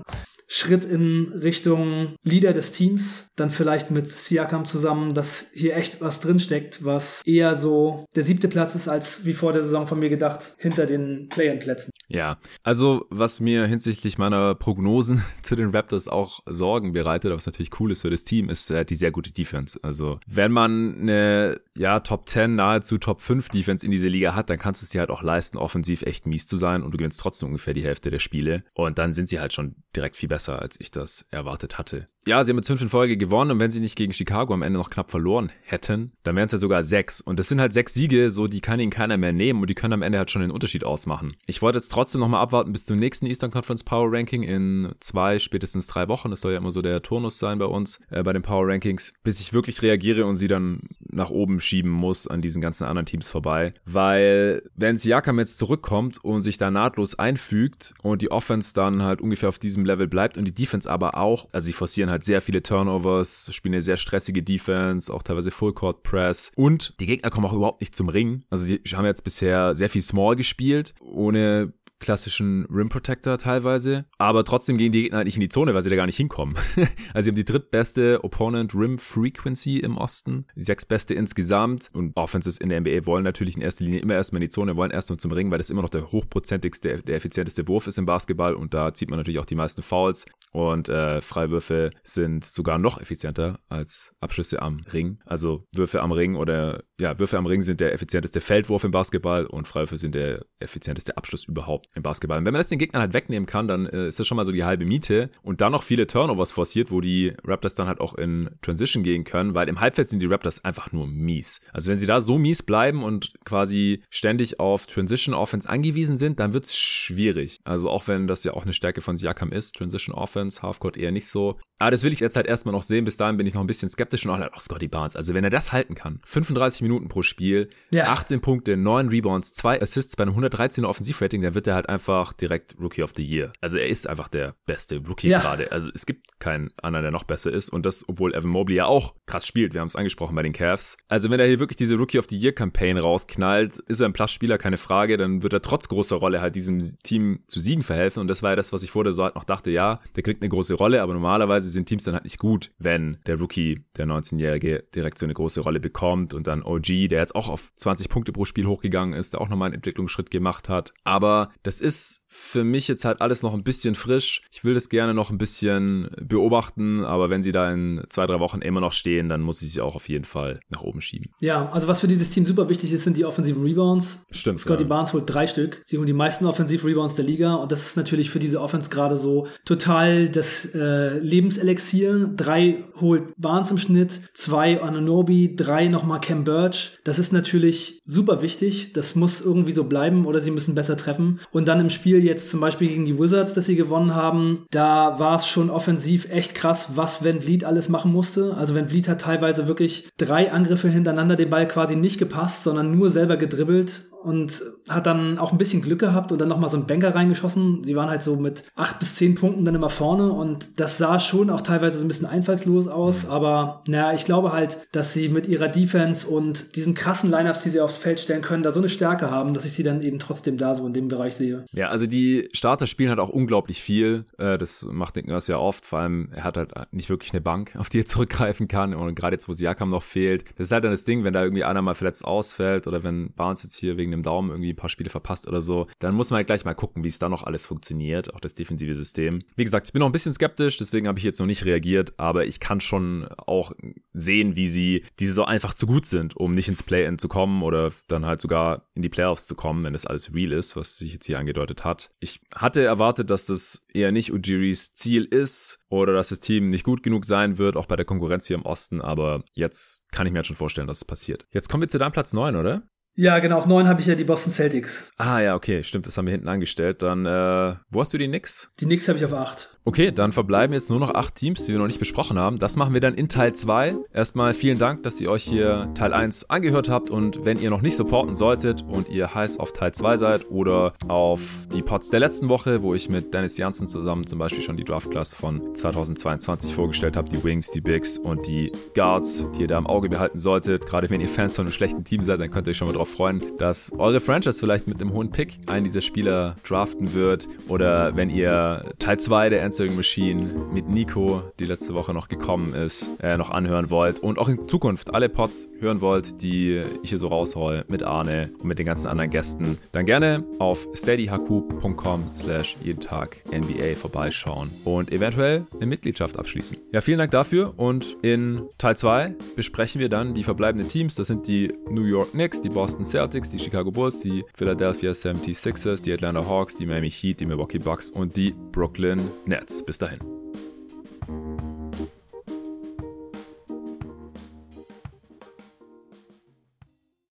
Schritt in Richtung Leader des Teams, dann vielleicht mit Siakam zusammen, dass hier echt was drinsteckt, was eher so der siebte Platz ist, als wie vor der Saison von mir gedacht, hinter den Play-in-Plätzen. Ja, also was mir hinsichtlich meiner Prognosen zu den Raptors auch Sorgen bereitet, was natürlich cool ist für das Team, ist äh, die sehr gute Defense. Also wenn man eine ja, Top 10, nahezu Top 5 Defense in dieser Liga hat, dann kannst du es dir halt auch leisten, offensiv echt mies zu sein und du gewinnst trotzdem ungefähr die Hälfte der Spiele. Und dann sind sie halt schon direkt viel besser, als ich das erwartet hatte. Ja, sie haben jetzt fünf in Folge gewonnen und wenn sie nicht gegen Chicago am Ende noch knapp verloren hätten, dann wären es ja sogar sechs. Und das sind halt sechs Siege, so die kann ihnen keiner mehr nehmen und die können am Ende halt schon den Unterschied ausmachen. Ich wollte jetzt trotzdem nochmal abwarten bis zum nächsten Eastern Conference Power Ranking in zwei, spätestens drei Wochen. Das soll ja immer so der Turnus sein bei uns, äh, bei den Power Rankings, bis ich wirklich reagiere und sie dann nach oben schieben muss an diesen ganzen anderen Teams vorbei. Weil wenn Siakam jetzt zurückkommt und sich da nahtlos einfügt und die Offense dann halt ungefähr auf diesem Level bleibt und die Defense aber auch, also sie forcieren halt sehr viele Turnovers, spielen eine sehr stressige Defense, auch teilweise Full Court Press und die Gegner kommen auch überhaupt nicht zum Ring. Also sie haben jetzt bisher sehr viel Small gespielt, ohne klassischen Rim Protector teilweise, aber trotzdem gehen die Gegner halt nicht in die Zone, weil sie da gar nicht hinkommen. also sie haben die drittbeste Opponent Rim Frequency im Osten, die sechstbeste insgesamt und Offenses in der NBA wollen natürlich in erster Linie immer erstmal in die Zone, wollen erstmal zum Ring, weil das immer noch der hochprozentigste, der effizienteste Wurf ist im Basketball und da zieht man natürlich auch die meisten Fouls und äh, Freiwürfe sind sogar noch effizienter als Abschüsse am Ring. Also Würfe am Ring oder ja, Würfe am Ring sind der effizienteste Feldwurf im Basketball und Freiwürfe sind der effizienteste Abschluss überhaupt im Basketball. Und wenn man das den Gegnern halt wegnehmen kann, dann äh, ist das schon mal so die halbe Miete. Und dann noch viele Turnovers forciert, wo die Raptors dann halt auch in Transition gehen können, weil im Halbfeld sind die Raptors einfach nur mies. Also wenn sie da so mies bleiben und quasi ständig auf Transition Offense angewiesen sind, dann wird's schwierig. Also auch wenn das ja auch eine Stärke von Siakam ist, Transition Offense, Halfcourt eher nicht so. Aber das will ich jetzt halt erstmal noch sehen. Bis dahin bin ich noch ein bisschen skeptisch und auch halt, oh, Scotty Barnes. Also wenn er das halten kann, 35 Minuten pro Spiel, ja. 18 Punkte, 9 Rebounds, 2 Assists bei einem 113er Offensivrating, dann wird er halt einfach direkt Rookie of the Year. Also er ist einfach der beste Rookie ja. gerade. Also es gibt keinen anderen, der noch besser ist. Und das, obwohl Evan Mobley ja auch krass spielt. Wir haben es angesprochen bei den Cavs. Also wenn er hier wirklich diese Rookie of the Year Campaign rausknallt, ist er ein Plus-Spieler, keine Frage. Dann wird er trotz großer Rolle halt diesem Team zu Siegen verhelfen. Und das war ja das, was ich vor der Saison halt noch dachte. Ja, der kriegt eine große Rolle, aber normalerweise sind Teams dann halt nicht gut, wenn der Rookie, der 19-Jährige, direkt so eine große Rolle bekommt und dann OG, der jetzt auch auf 20 Punkte pro Spiel hochgegangen ist, der auch nochmal einen Entwicklungsschritt gemacht hat. Aber das ist für mich jetzt halt alles noch ein bisschen frisch. Ich will das gerne noch ein bisschen beobachten, aber wenn sie da in zwei, drei Wochen immer noch stehen, dann muss ich sie auch auf jeden Fall nach oben schieben. Ja, also was für dieses Team super wichtig ist, sind die offensiven Rebounds. Stimmt. Scotty ja. Barnes holt drei Stück. Sie holen die meisten offensiven Rebounds der Liga und das ist natürlich für diese Offense gerade so total das äh, Lebenselixier. Drei holt Barnes im Schnitt, zwei Ananobi, drei nochmal Cam Birch. Das ist natürlich super wichtig. Das muss irgendwie so bleiben oder sie müssen besser treffen. Und dann im Spiel jetzt zum Beispiel gegen die Wizards, das sie gewonnen haben, da war es schon offensiv echt krass, was Van Vliet alles machen musste. Also Van Vliet hat teilweise wirklich drei Angriffe hintereinander den Ball quasi nicht gepasst, sondern nur selber gedribbelt und hat dann auch ein bisschen Glück gehabt und dann nochmal so einen Banker reingeschossen. Sie waren halt so mit acht bis zehn Punkten dann immer vorne und das sah schon auch teilweise so ein bisschen einfallslos aus, mhm. aber naja, ich glaube halt, dass sie mit ihrer Defense und diesen krassen Lineups, die sie aufs Feld stellen können, da so eine Stärke haben, dass ich sie dann eben trotzdem da so in dem Bereich sehe. Ja, also die Starter spielen halt auch unglaublich viel. Äh, das macht Nick Nurse ja oft, vor allem er hat halt nicht wirklich eine Bank, auf die er zurückgreifen kann und gerade jetzt, wo Siakam noch fehlt. Das ist halt dann das Ding, wenn da irgendwie einer mal verletzt ausfällt oder wenn Barnes jetzt hier wegen wegen dem Daumen irgendwie ein paar Spiele verpasst oder so, dann muss man halt gleich mal gucken, wie es da noch alles funktioniert, auch das defensive System. Wie gesagt, ich bin noch ein bisschen skeptisch, deswegen habe ich jetzt noch nicht reagiert, aber ich kann schon auch sehen, wie sie diese so einfach zu gut sind, um nicht ins Play-In zu kommen oder dann halt sogar in die Playoffs zu kommen, wenn das alles real ist, was sich jetzt hier angedeutet hat. Ich hatte erwartet, dass das eher nicht Ujiris Ziel ist oder dass das Team nicht gut genug sein wird, auch bei der Konkurrenz hier im Osten, aber jetzt kann ich mir jetzt schon vorstellen, dass es passiert. Jetzt kommen wir zu deinem Platz 9, oder? Ja, genau. Auf 9 habe ich ja die Boston Celtics. Ah, ja, okay. Stimmt, das haben wir hinten angestellt. Dann, äh, wo hast du die Knicks? Die Knicks habe ich auf 8. Okay, dann verbleiben jetzt nur noch acht Teams, die wir noch nicht besprochen haben. Das machen wir dann in Teil 2. Erstmal vielen Dank, dass ihr euch hier Teil 1 angehört habt und wenn ihr noch nicht supporten solltet und ihr heiß auf Teil 2 seid oder auf die Pods der letzten Woche, wo ich mit Dennis Janssen zusammen zum Beispiel schon die Draft Class von 2022 vorgestellt habe, die Wings, die Bigs und die Guards, die ihr da im Auge behalten solltet. Gerade wenn ihr Fans von einem schlechten Team seid, dann könnt ihr euch schon mal darauf freuen, dass eure Franchise vielleicht mit einem hohen Pick einen dieser Spieler draften wird oder wenn ihr Teil 2 der Answering Machine mit Nico, die letzte Woche noch gekommen ist, äh, noch anhören wollt und auch in Zukunft alle Pods hören wollt, die ich hier so raushol mit Arne und mit den ganzen anderen Gästen, dann gerne auf steadyhq.com slash jeden Tag NBA vorbeischauen und eventuell eine Mitgliedschaft abschließen. Ja, vielen Dank dafür und in Teil 2 besprechen wir dann die verbleibenden Teams. Das sind die New York Knicks, die Boston Celtics, die Chicago Bulls, die Philadelphia 76ers, die Atlanta Hawks, die Miami Heat, die Milwaukee Bucks und die Brooklyn Nets. Bis dahin.